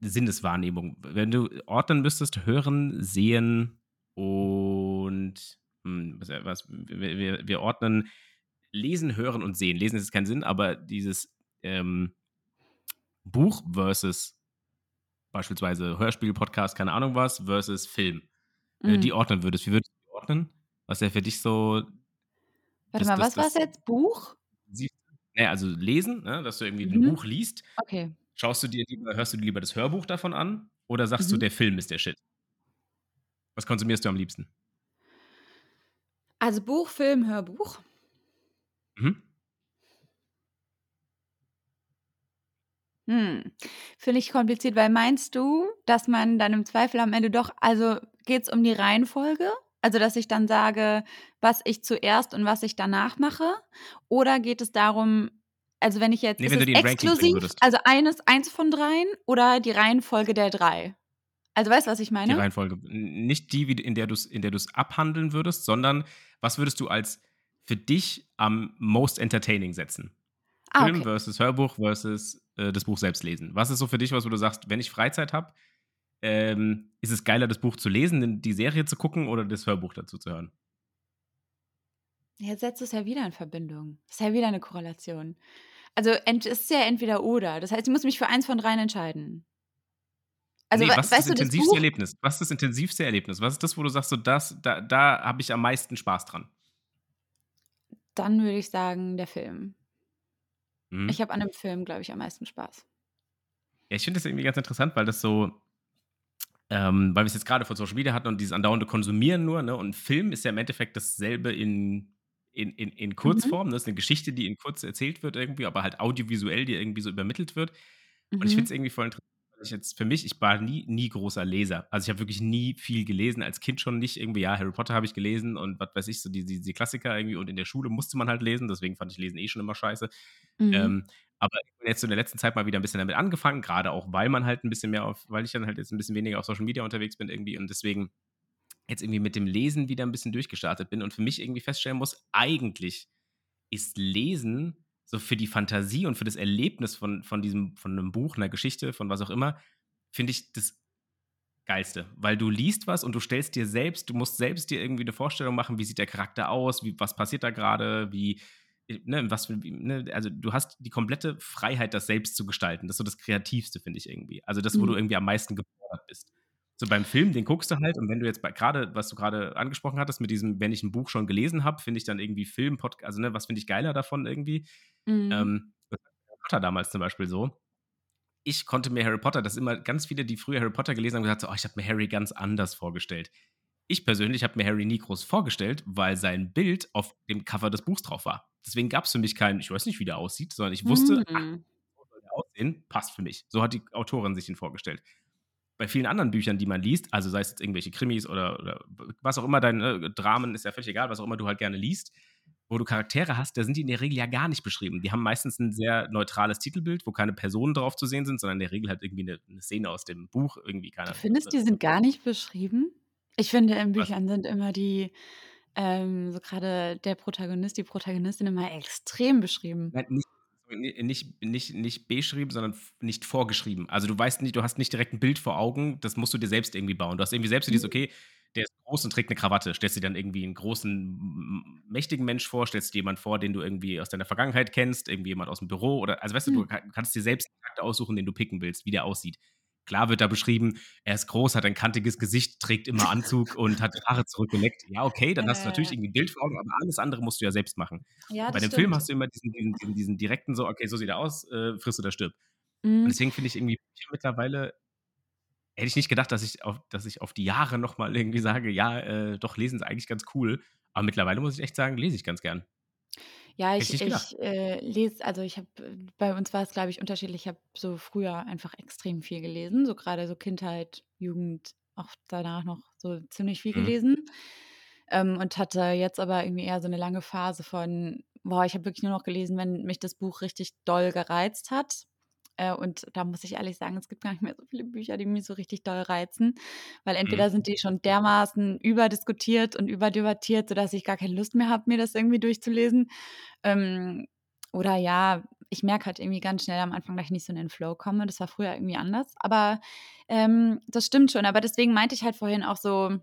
Sinneswahrnehmung. Wenn du ordnen müsstest, hören, sehen und hm, was, was, wir, wir, ordnen lesen, hören und sehen. Lesen ist jetzt kein Sinn, aber dieses ähm, Buch versus beispielsweise Hörspiel, Podcast, keine Ahnung was, versus Film, äh, die Mhm. ordnen würdest. Wie würdest du die ordnen? Was wäre für dich so Warte das, mal, was war es jetzt? Buch? Sie- ne, also lesen, ne, dass du irgendwie ein Mhm. Buch liest. Okay. Schaust du dir lieber, hörst du dir lieber das Hörbuch davon an oder sagst du, Mhm. der Film ist der Shit? Was konsumierst du am liebsten? Also Buch, Film, Hörbuch. Mhm. Hm. Finde ich kompliziert, weil meinst du, dass man dann im Zweifel am Ende doch, also geht es um die Reihenfolge? Also, dass ich dann sage, was ich zuerst und was ich danach mache? Oder geht es darum, also wenn ich jetzt, Nee, wenn du die exklusiv, also eines, eins von dreien oder die Reihenfolge der drei? Also weißt du, was ich Die meine? Reihenfolge. N- Nicht die, in der du es abhandeln würdest, sondern was würdest du als für dich am most entertaining setzen? Ah, Film okay. versus Hörbuch versus äh, das Buch selbst lesen. Was ist so für dich was, wo du sagst, wenn ich Freizeit habe, ähm, ist es geiler, das Buch zu lesen, die Serie zu gucken oder das Hörbuch dazu zu hören? Jetzt setzt es ja wieder in Verbindung. Das ist ja wieder eine Korrelation. Also es ist ja entweder oder. Das heißt, ich muss mich für eins von dreien entscheiden. Also nee, was ist das das intensivste Buch, Erlebnis? Was ist das intensivste Erlebnis? Was ist das, wo du sagst, so das, da, da habe ich am meisten Spaß dran? dann würde ich sagen, der Film. Mhm. Ich habe an dem Film, glaube ich, am meisten Spaß. Ja, ich finde das irgendwie ganz interessant, weil das so, ähm, weil wir es jetzt gerade von Social Media hatten und dieses andauernde Konsumieren nur, ne? Und Film ist ja im Endeffekt dasselbe in, in, in, in Mhm. Kurzform. Das ist eine Geschichte, die in kurz erzählt wird irgendwie, aber halt audiovisuell, die irgendwie so übermittelt wird. Und ich finde es Mhm. irgendwie voll interessant, ich jetzt für mich, ich war nie, nie großer Leser. Also ich habe wirklich nie viel gelesen, als Kind schon nicht irgendwie, ja, Harry Potter habe ich gelesen und was weiß ich, so die, die, die Klassiker irgendwie und in der Schule musste man halt lesen, deswegen fand ich Lesen eh schon immer scheiße. Mhm. Ähm, aber ich bin jetzt so in der letzten Zeit mal wieder ein bisschen damit angefangen, gerade auch, weil man halt ein bisschen mehr auf, weil ich dann halt jetzt ein bisschen weniger auf Social Media unterwegs bin irgendwie und deswegen jetzt irgendwie mit dem Lesen wieder ein bisschen durchgestartet bin und für mich irgendwie feststellen muss, eigentlich ist Lesen so für die Fantasie und für das Erlebnis von, von diesem, von einem Buch, einer Geschichte, von was auch immer, finde ich das Geilste. Weil du liest was und du stellst dir selbst, du musst selbst dir irgendwie eine Vorstellung machen, wie sieht der Charakter aus, wie, was passiert da gerade, wie, ne, was ne, also du hast die komplette Freiheit, das selbst zu gestalten. Das ist so das Kreativste, finde ich irgendwie. Also das, wo du Mhm. irgendwie am meisten gefordert bist. So beim Film, den guckst du halt und wenn du jetzt gerade, was du gerade angesprochen hattest, mit diesem, wenn ich ein Buch schon gelesen habe, finde ich dann irgendwie Film, Podcast, also ne, was finde ich geiler davon irgendwie? Mhm. Ähm, das war Harry Potter damals zum Beispiel so. Ich konnte mir Harry Potter, das immer ganz viele, die früher Harry Potter gelesen haben, gesagt, so, oh, ich habe mir Harry ganz anders vorgestellt. Ich persönlich habe mir Harry nie groß vorgestellt, weil sein Bild auf dem Cover des Buchs drauf war. Deswegen gab es für mich keinen, ich weiß nicht, wie der aussieht, sondern ich wusste, ach, Mhm. so soll der aussehen, passt für mich. So hat die Autorin sich ihn vorgestellt. Bei vielen anderen Büchern, die man liest, also sei es jetzt irgendwelche Krimis oder, oder was auch immer, dein äh, Dramen ist ja völlig egal, was auch immer du halt gerne liest, wo du Charaktere hast, da sind die in der Regel ja gar nicht beschrieben. Die haben meistens ein sehr neutrales Titelbild, wo keine Personen drauf zu sehen sind, sondern in der Regel halt irgendwie eine, eine Szene aus dem Buch, irgendwie Du keine findest, die sind gar nicht beschrieben? Ich finde, in Büchern sind immer die, ähm, so gerade der Protagonist, die Protagonistin immer extrem beschrieben. Nein, nicht, nicht, nicht, nicht beschrieben, sondern nicht vorgeschrieben. Also du weißt nicht, du hast nicht direkt ein Bild vor Augen, das musst du dir selbst irgendwie bauen. Du hast irgendwie selbst so dieses, Mhm. okay, der ist groß und trägt eine Krawatte. Stellst dir dann irgendwie einen großen, mächtigen Mensch vor, stellst dir jemanden vor, den du irgendwie aus deiner Vergangenheit kennst, irgendwie jemand aus dem Büro oder, also weißt du, du Mhm. kann- kannst dir selbst einen Charakter aussuchen, den du picken willst, wie der aussieht. Klar wird da beschrieben, er ist groß, hat ein kantiges Gesicht, trägt immer Anzug und hat Haare zurückgeleckt. Ja, okay, dann hast du natürlich irgendwie ein Bild vor Augen, aber alles andere musst du ja selbst machen. ja, Und bei dem Film stimmt. hast du immer diesen, diesen, diesen, direkten so, okay, so sieht er aus, äh, frisst oder stirb. Und Mhm. deswegen finde ich irgendwie mittlerweile, hätte ich nicht gedacht, dass ich auf, dass ich auf die Jahre nochmal irgendwie sage, ja, äh, doch, lesen ist eigentlich ganz cool. Aber mittlerweile muss ich echt sagen, lese ich ganz gern. Ja, ich, ich nicht gedacht. ich äh, lese, also ich habe, bei uns war es, glaube ich, unterschiedlich. Ich habe so früher einfach extrem viel gelesen, so gerade so Kindheit, Jugend, auch danach noch so ziemlich viel Mhm. gelesen. ähm, und hatte jetzt aber irgendwie eher so eine lange Phase von, boah, ich habe wirklich nur noch gelesen, wenn mich das Buch richtig doll gereizt hat. Äh, und da muss ich ehrlich sagen, es gibt gar nicht mehr so viele Bücher, die mich so richtig doll reizen, weil Mhm. entweder sind die schon dermaßen überdiskutiert und überdebattiert, sodass ich gar keine Lust mehr habe, mir das irgendwie durchzulesen. Ähm, oder ja, ich merke halt irgendwie ganz schnell am Anfang, dass ich nicht so in den Flow komme. Das war früher irgendwie anders. Aber ähm, das stimmt schon. Aber deswegen meinte ich halt vorhin auch so,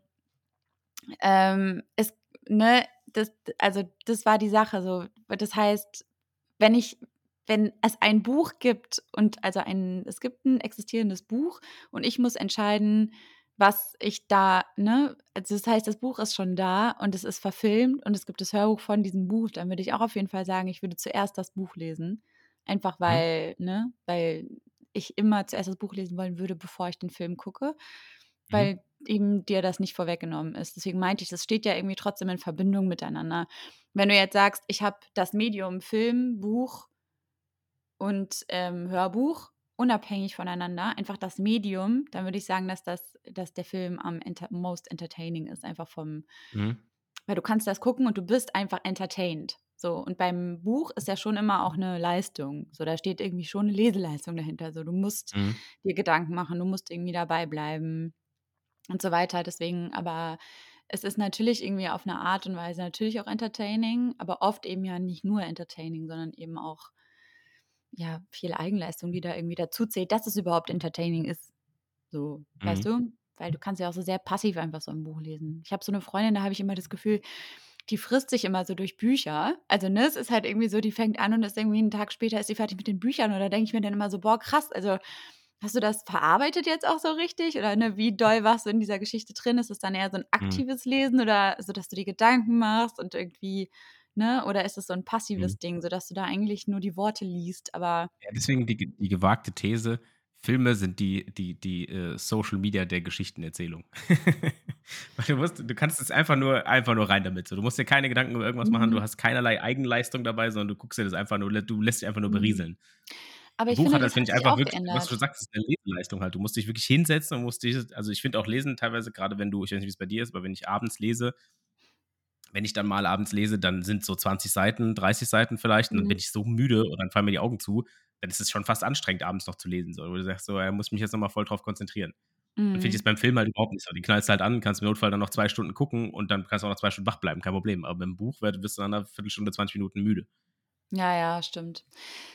ähm, es, ne, das, also das war die Sache so. Das heißt, wenn ich, wenn es ein Buch gibt und also ein, es gibt ein existierendes Buch und ich muss entscheiden, was ich da, ne, also das heißt, das Buch ist schon da und es ist verfilmt und es gibt das Hörbuch von diesem Buch, dann würde ich auch auf jeden Fall sagen, ich würde zuerst das Buch lesen. Einfach Mhm. weil, ne, weil ich immer zuerst das Buch lesen wollen würde, bevor ich den Film gucke, Mhm. weil eben dir das nicht vorweggenommen ist. Deswegen meinte ich, das steht ja irgendwie trotzdem in Verbindung miteinander. Wenn du jetzt sagst, ich habe das Medium Film, Buch und ähm, Hörbuch unabhängig voneinander, einfach das Medium, dann würde ich sagen, dass das, dass der Film am enter most entertaining ist, einfach vom, Mhm. weil du kannst das gucken und du bist einfach entertained. So, und beim Buch ist ja schon immer auch eine Leistung. So, da steht irgendwie schon eine Leseleistung dahinter. So, du musst Mhm. dir Gedanken machen, du musst irgendwie dabei bleiben und so weiter. Deswegen, aber es ist natürlich irgendwie auf eine Art und Weise natürlich auch entertaining, aber oft eben ja nicht nur entertaining, sondern eben auch ja viel Eigenleistung, die da irgendwie dazu zählt, dass es überhaupt entertaining ist. So, weißt Mhm. du? Weil du kannst ja auch so sehr passiv einfach so ein Buch lesen. Ich habe so eine Freundin, da habe ich immer das Gefühl, die frisst sich immer so durch Bücher. Also, ne, es ist halt irgendwie so, die fängt an und ist irgendwie einen Tag später ist sie fertig mit den Büchern. Und da denke ich mir dann immer so, boah, krass, also hast du das verarbeitet jetzt auch so richtig? Oder ne, wie doll warst du in dieser Geschichte drin? Ist es dann eher so ein Mhm. aktives Lesen oder so, dass du dir Gedanken machst und irgendwie, ne, oder ist es so ein passives Mhm. Ding, sodass du da eigentlich nur die Worte liest, aber Ja, deswegen die, die gewagte These, Filme sind die, die, die äh, Social Media der Geschichtenerzählung. Du, musst, du kannst es einfach nur, einfach nur rein damit. So. Du musst dir keine Gedanken über irgendwas machen, du Mhm. hast keinerlei Eigenleistung dabei, sondern du guckst dir das einfach nur, du lässt dich einfach nur Mhm. berieseln. aber ich Buch finde, hat das, finde ich, einfach wirklich, was du geändert. sagst, ist eine Leseleistung halt. Du musst dich wirklich hinsetzen und musst dich, also ich finde auch Lesen teilweise, gerade wenn du, ich weiß nicht, wie es bei dir ist, aber wenn ich abends lese, wenn ich dann mal abends lese, dann sind so 20 Seiten, 30 Seiten vielleicht, und dann bin Mhm. ich so müde und dann fallen mir die Augen zu, dann ist es schon fast anstrengend, abends noch zu lesen. So, wo du sagst, so, er muss mich jetzt nochmal voll drauf konzentrieren. Und finde ich Mhm. jetzt beim Film halt überhaupt nicht so. Die knallst halt an, kannst im Notfall dann noch zwei Stunden gucken und dann kannst du auch noch zwei Stunden wach bleiben, kein Problem. Aber beim Buch bist du nach einer Viertelstunde, 20 Minuten müde. Ja, ja, stimmt.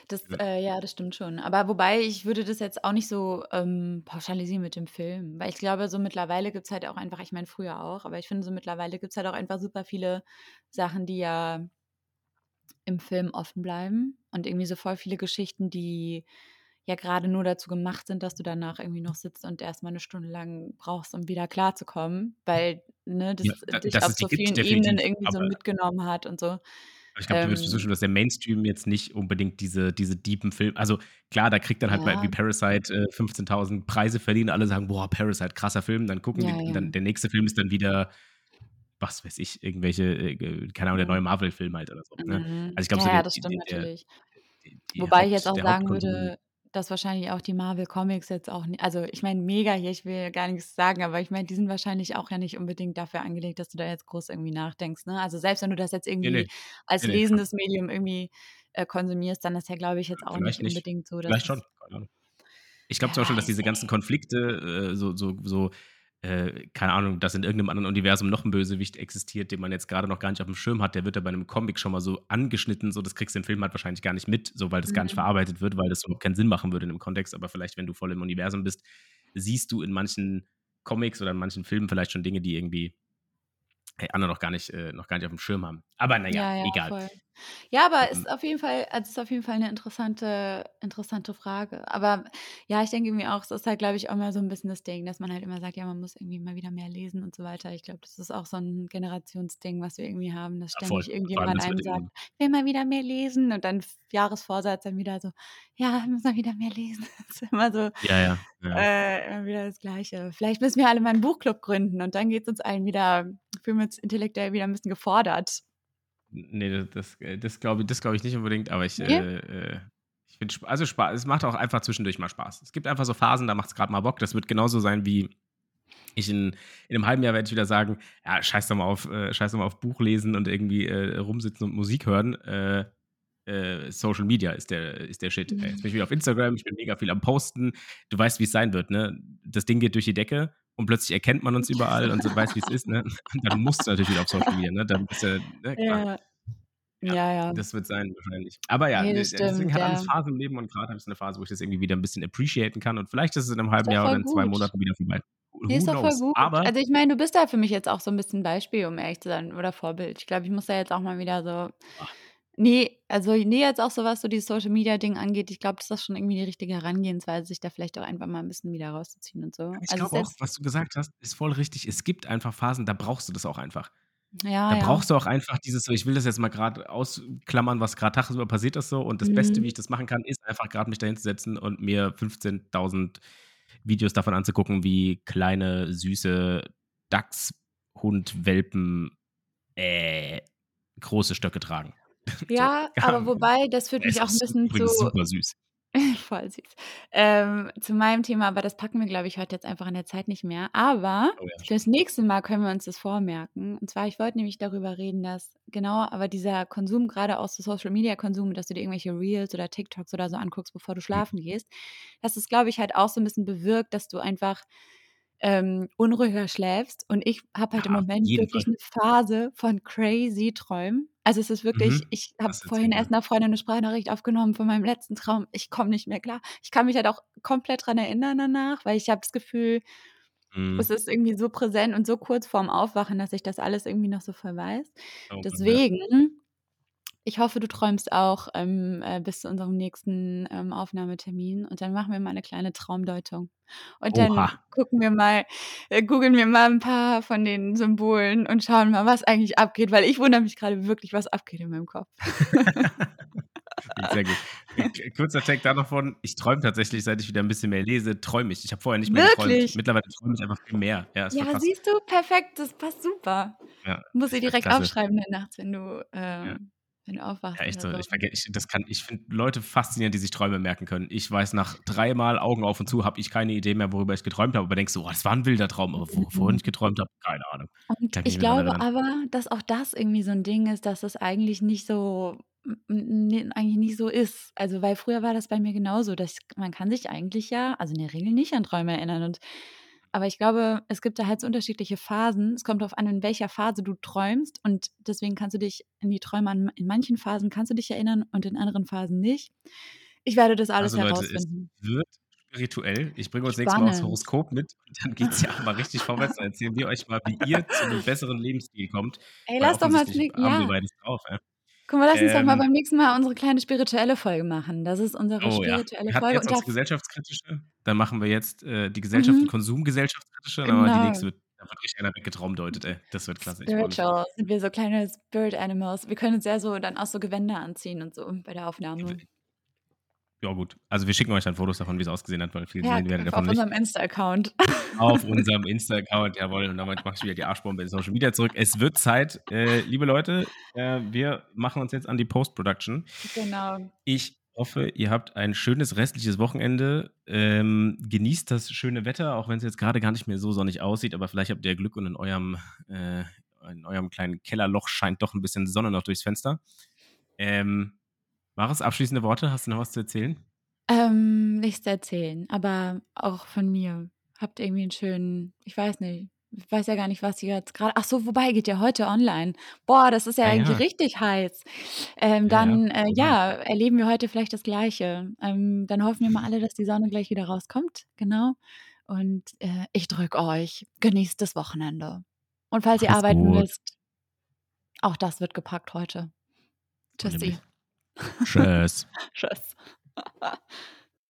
Das, Ja. äh, ja, das stimmt schon. Aber wobei, ich würde das jetzt auch nicht so ähm, pauschalisieren mit dem Film. Weil ich glaube, so mittlerweile gibt es halt auch einfach, ich meine früher auch, aber ich finde, so mittlerweile gibt es halt auch einfach super viele Sachen, die ja im Film offen bleiben. Und irgendwie so voll viele Geschichten, die ja gerade nur dazu gemacht sind, dass du danach irgendwie noch sitzt und erstmal eine Stunde lang brauchst, um wieder klarzukommen. Weil, ne, das Ja, da- dich dass auf es die so gibt, vielen Ebenen definitiv. irgendwie so Aber mitgenommen hat und so. Ich glaube, du würdest Ähm, zustimmen, dass der Mainstream jetzt nicht unbedingt diese, diese deepen Filme, also klar, da kriegt dann halt mal wie ja, Parasite äh, 15.000 Preise verdienen, alle sagen, boah, Parasite, krasser Film, dann gucken ja, die, ja. dann der nächste Film ist dann wieder, was weiß ich, irgendwelche, äh, keine Ahnung, der Ja. neue Marvel-Film halt oder so. Ne? Mhm. Also ich glaube, Ja, so ja, der, das stimmt der, natürlich. die, die Wobei ich jetzt Haupt, auch sagen würde, dass wahrscheinlich auch die Marvel Comics jetzt auch nicht, also ich meine, mega hier, ich will gar nichts sagen, aber ich meine, die sind wahrscheinlich auch ja nicht unbedingt dafür angelegt, dass du da jetzt groß irgendwie nachdenkst. Ne? Also selbst wenn du das jetzt nee, irgendwie nee, als nee, nee, lesendes Medium irgendwie äh, konsumierst, dann ist ja, glaube ich, jetzt auch nicht nicht, unbedingt so, dass vielleicht schon. Ich glaube zum Beispiel, dass diese ganzen. Konflikte, äh, so, so, so äh, keine Ahnung, dass in irgendeinem anderen Universum noch ein Bösewicht existiert, den man jetzt gerade noch gar nicht auf dem Schirm hat, der wird ja bei einem Comic schon mal so angeschnitten, so das kriegst du im Film halt wahrscheinlich gar nicht mit, so weil das gar nicht Mhm. verarbeitet wird, weil das überhaupt keinen Sinn machen würde in dem Kontext, aber vielleicht, wenn du voll im Universum bist, siehst du in manchen Comics oder in manchen Filmen vielleicht schon Dinge, die irgendwie hey, andere noch gar nicht, äh, noch gar nicht auf dem Schirm haben. Aber naja, Ja, ja, egal. voll. Ja, aber ist auf jeden Fall, also ist auf jeden Fall eine interessante, interessante Frage. Aber ja, ich denke mir auch, es ist halt, glaube ich, auch immer so ein bisschen das Ding, dass man halt immer sagt, ja, man muss irgendwie mal wieder mehr lesen und so weiter. Ich glaube, das ist auch so ein Generationsding, was wir irgendwie haben, dass ja, ständig allem irgendjemand einem sagt, ich will mal wieder mehr lesen und dann Jahresvorsatz dann wieder so, ja, wir müssen mal wieder mehr lesen. Das ist immer so, ja, ja, ja. äh, immer wieder das Gleiche. Vielleicht müssen wir alle mal einen Buchclub gründen und dann geht es uns allen wieder, fühlen wir uns intellektuell wieder ein bisschen gefordert. Nee, das, das, das glaube ich, das glaub ich nicht unbedingt, aber ich, Nee? äh, äh, ich finde, also Spaß, es macht auch einfach zwischendurch mal Spaß. Es gibt einfach so Phasen, da macht es gerade mal Bock. Das wird genauso sein wie ich in, in einem halben Jahr werde ich wieder sagen, ja, scheiß doch mal auf, äh, scheiß doch mal auf Buch lesen und irgendwie äh, rumsitzen und Musik hören. Äh, äh, Social Media ist der, ist der Shit. Jetzt bin ich wieder auf Instagram, ich bin mega viel am Posten. Du weißt, wie es sein wird, ne? Das Ding geht durch die Decke und plötzlich erkennt man uns überall und so weiß, wie es ist, ne? Und dann musst du natürlich wieder auf Social Media, ne? Dann bist du, ne, Ja. Ja, Ja, ja. das wird sein wahrscheinlich. Aber ja, Nee, ne, deswegen stimmt, hat alles Phasen im Leben und gerade habe ich so eine Phase, wo ich das irgendwie wieder ein bisschen appreciaten kann und vielleicht ist es in einem halben Jahr oder in zwei gut. Monaten wieder vorbei. Who ist doch voll gut. Aber Also ich meine, du bist da für mich jetzt auch so ein bisschen Beispiel, um ehrlich zu sein, oder Vorbild. Ich glaube, ich muss da jetzt auch mal wieder so. Ach. Nee, also nee, jetzt auch so was so dieses Social Media Ding angeht. Ich glaube, das ist schon irgendwie die richtige Herangehensweise, sich da vielleicht auch einfach mal ein bisschen wieder rauszuziehen und so. ich Also glaube auch, was du gesagt hast, ist voll richtig. Es gibt einfach Phasen, da brauchst du das auch einfach. ja, Da ja. brauchst du auch einfach dieses so, ich will das jetzt mal gerade ausklammern, was gerade tagsüber passiert ist so. Und das Beste, wie Mhm. ich das machen kann, ist einfach gerade mich dahin zu setzen und mir 15.000 Videos davon anzugucken, wie kleine, süße Dachshund-Welpen äh, große Stöcke tragen. So, Ja, aber wobei, das führt mich auch ein bisschen zu. super süß. Voll süß. Ähm, zu meinem Thema, aber das packen wir, glaube ich, heute jetzt einfach in der Zeit nicht mehr. Aber Oh ja. fürs nächste Mal können wir uns das vormerken. Und zwar, ich wollte nämlich darüber reden, dass genau, aber dieser Konsum, gerade aus so Social Media Konsum, dass du dir irgendwelche Reels oder TikToks oder so anguckst, bevor du Mhm. schlafen gehst, dass es, glaube ich, halt auch so ein bisschen bewirkt, dass du einfach ähm, unruhiger schläfst. Und ich habe halt im Ja, auf Moment wirklich Fall. eine Phase von crazy Träumen. Also es ist wirklich, Mhm. ich habe vorhin erst einer Freundin eine Sprachnachricht aufgenommen von meinem letzten Traum. Ich komme nicht mehr klar. Ich kann mich halt auch komplett dran erinnern danach, weil ich habe das Gefühl, Mhm. es ist irgendwie so präsent und so kurz vorm Aufwachen, dass ich das alles irgendwie noch so weiß. Oh. Deswegen, ich hoffe, du träumst auch ähm, äh, bis zu unserem nächsten ähm, Aufnahmetermin und dann machen wir mal eine kleine Traumdeutung. Und dann Oha. gucken wir mal, äh, googeln wir mal ein paar von den Symbolen und schauen mal, was eigentlich abgeht, weil ich wundere mich gerade wirklich, was abgeht in meinem Kopf. Sehr gut. Kurzer Take da noch von, ich träume tatsächlich, seit ich wieder ein bisschen mehr lese, träume ich. Ich habe vorher nicht mehr geträumt. Wirklich? Mittlerweile träume ich einfach viel mehr. Ja, Ja, siehst du, perfekt, das passt super. Ja, Muss ich direkt klasse. aufschreiben dann nachts, wenn du, ähm, wenn du aufwachst Ja, echt so. oder Ich so. vergesse, ich, das kann, ich finde Leute faszinierend, die sich Träume merken können. Ich weiß, nach dreimal Augen auf und zu habe ich keine Idee mehr, worüber ich geträumt habe. Aber denkst du, oh, das war ein wilder Traum. Aber wo, wovon ich geträumt habe, keine Ahnung. Und ich glaube aber, dass auch das irgendwie so ein Ding ist, dass das eigentlich nicht so eigentlich nicht so ist. Also, weil früher war das bei mir genauso, dass man kann sich eigentlich ja, also in der Regel nicht an Träume erinnern. Und aber ich glaube, es gibt da halt so unterschiedliche Phasen. Es kommt darauf an, in welcher Phase du träumst. Und deswegen kannst du dich in die Träume an, in manchen Phasen kannst du dich erinnern und in anderen Phasen nicht. Ich werde das alles Also Leute, es herausfinden. wird spirituell. Ich bringe uns nächstes Mal Spannend. Horoskop mit und dann geht es ja auch mal richtig vorwärts. Dann erzählen wir euch mal, wie ihr zu einem besseren Lebensstil kommt. Ey, lass doch mal, wir ja. beides drauf. Ja. Guck mal, lass uns doch mal Ähm, beim nächsten Mal unsere kleine spirituelle Folge machen. Das ist unsere Oh ja. spirituelle hatten Folge. jetzt Und unsere da, gesellschaftskritische. Dann machen wir jetzt äh, die Gesellschaft, mhm, Konsumgesellschaftskritische. Machen wir die nächste. genau. Wird, da wird richtig einer weggetraumdeutet, ey. Das wird klasse. Spiritual sind wir so kleine Spirit Animals. Wir können uns ja so dann auch so Gewänder anziehen und so bei der Aufnahme. Ja, gut. Also, wir schicken euch dann Fotos davon, wie es ausgesehen hat, weil viel Ja, sehen werdet ihr auf davon nicht. unserem Insta-Account. Auf unserem Insta-Account, jawohl. Und damit mache ich wieder die Arschbombe in Social Media zurück. Es wird Zeit, äh, liebe Leute, äh, wir machen uns jetzt an die Post-Production. genau. Ich hoffe, ihr habt ein schönes restliches Wochenende. Ähm, genießt das schöne Wetter, auch wenn es jetzt gerade gar nicht mehr so sonnig aussieht, aber vielleicht habt ihr Glück und in eurem, äh, in eurem kleinen Kellerloch scheint doch ein bisschen Sonne noch durchs Fenster. Ähm, Maris, abschließende Worte, hast du noch was zu erzählen? Ähm, nichts zu erzählen, aber auch von mir. Habt irgendwie einen schönen, ich weiß nicht, ich weiß ja gar nicht, was ihr jetzt gerade. Ach so, wobei geht ja heute online. Boah, das ist ja Ja, eigentlich ja. richtig heiß. Ähm, dann, ja. äh, ja, erleben wir heute vielleicht das Gleiche. Ähm, dann hoffen wir mal alle, dass die Sonne gleich wieder rauskommt. Genau. Und äh, ich drücke euch. Genießt das Wochenende. Und falls ihr arbeiten gut. müsst, auch das wird gepackt heute. Tschüssi. Tschüss. Tschüss.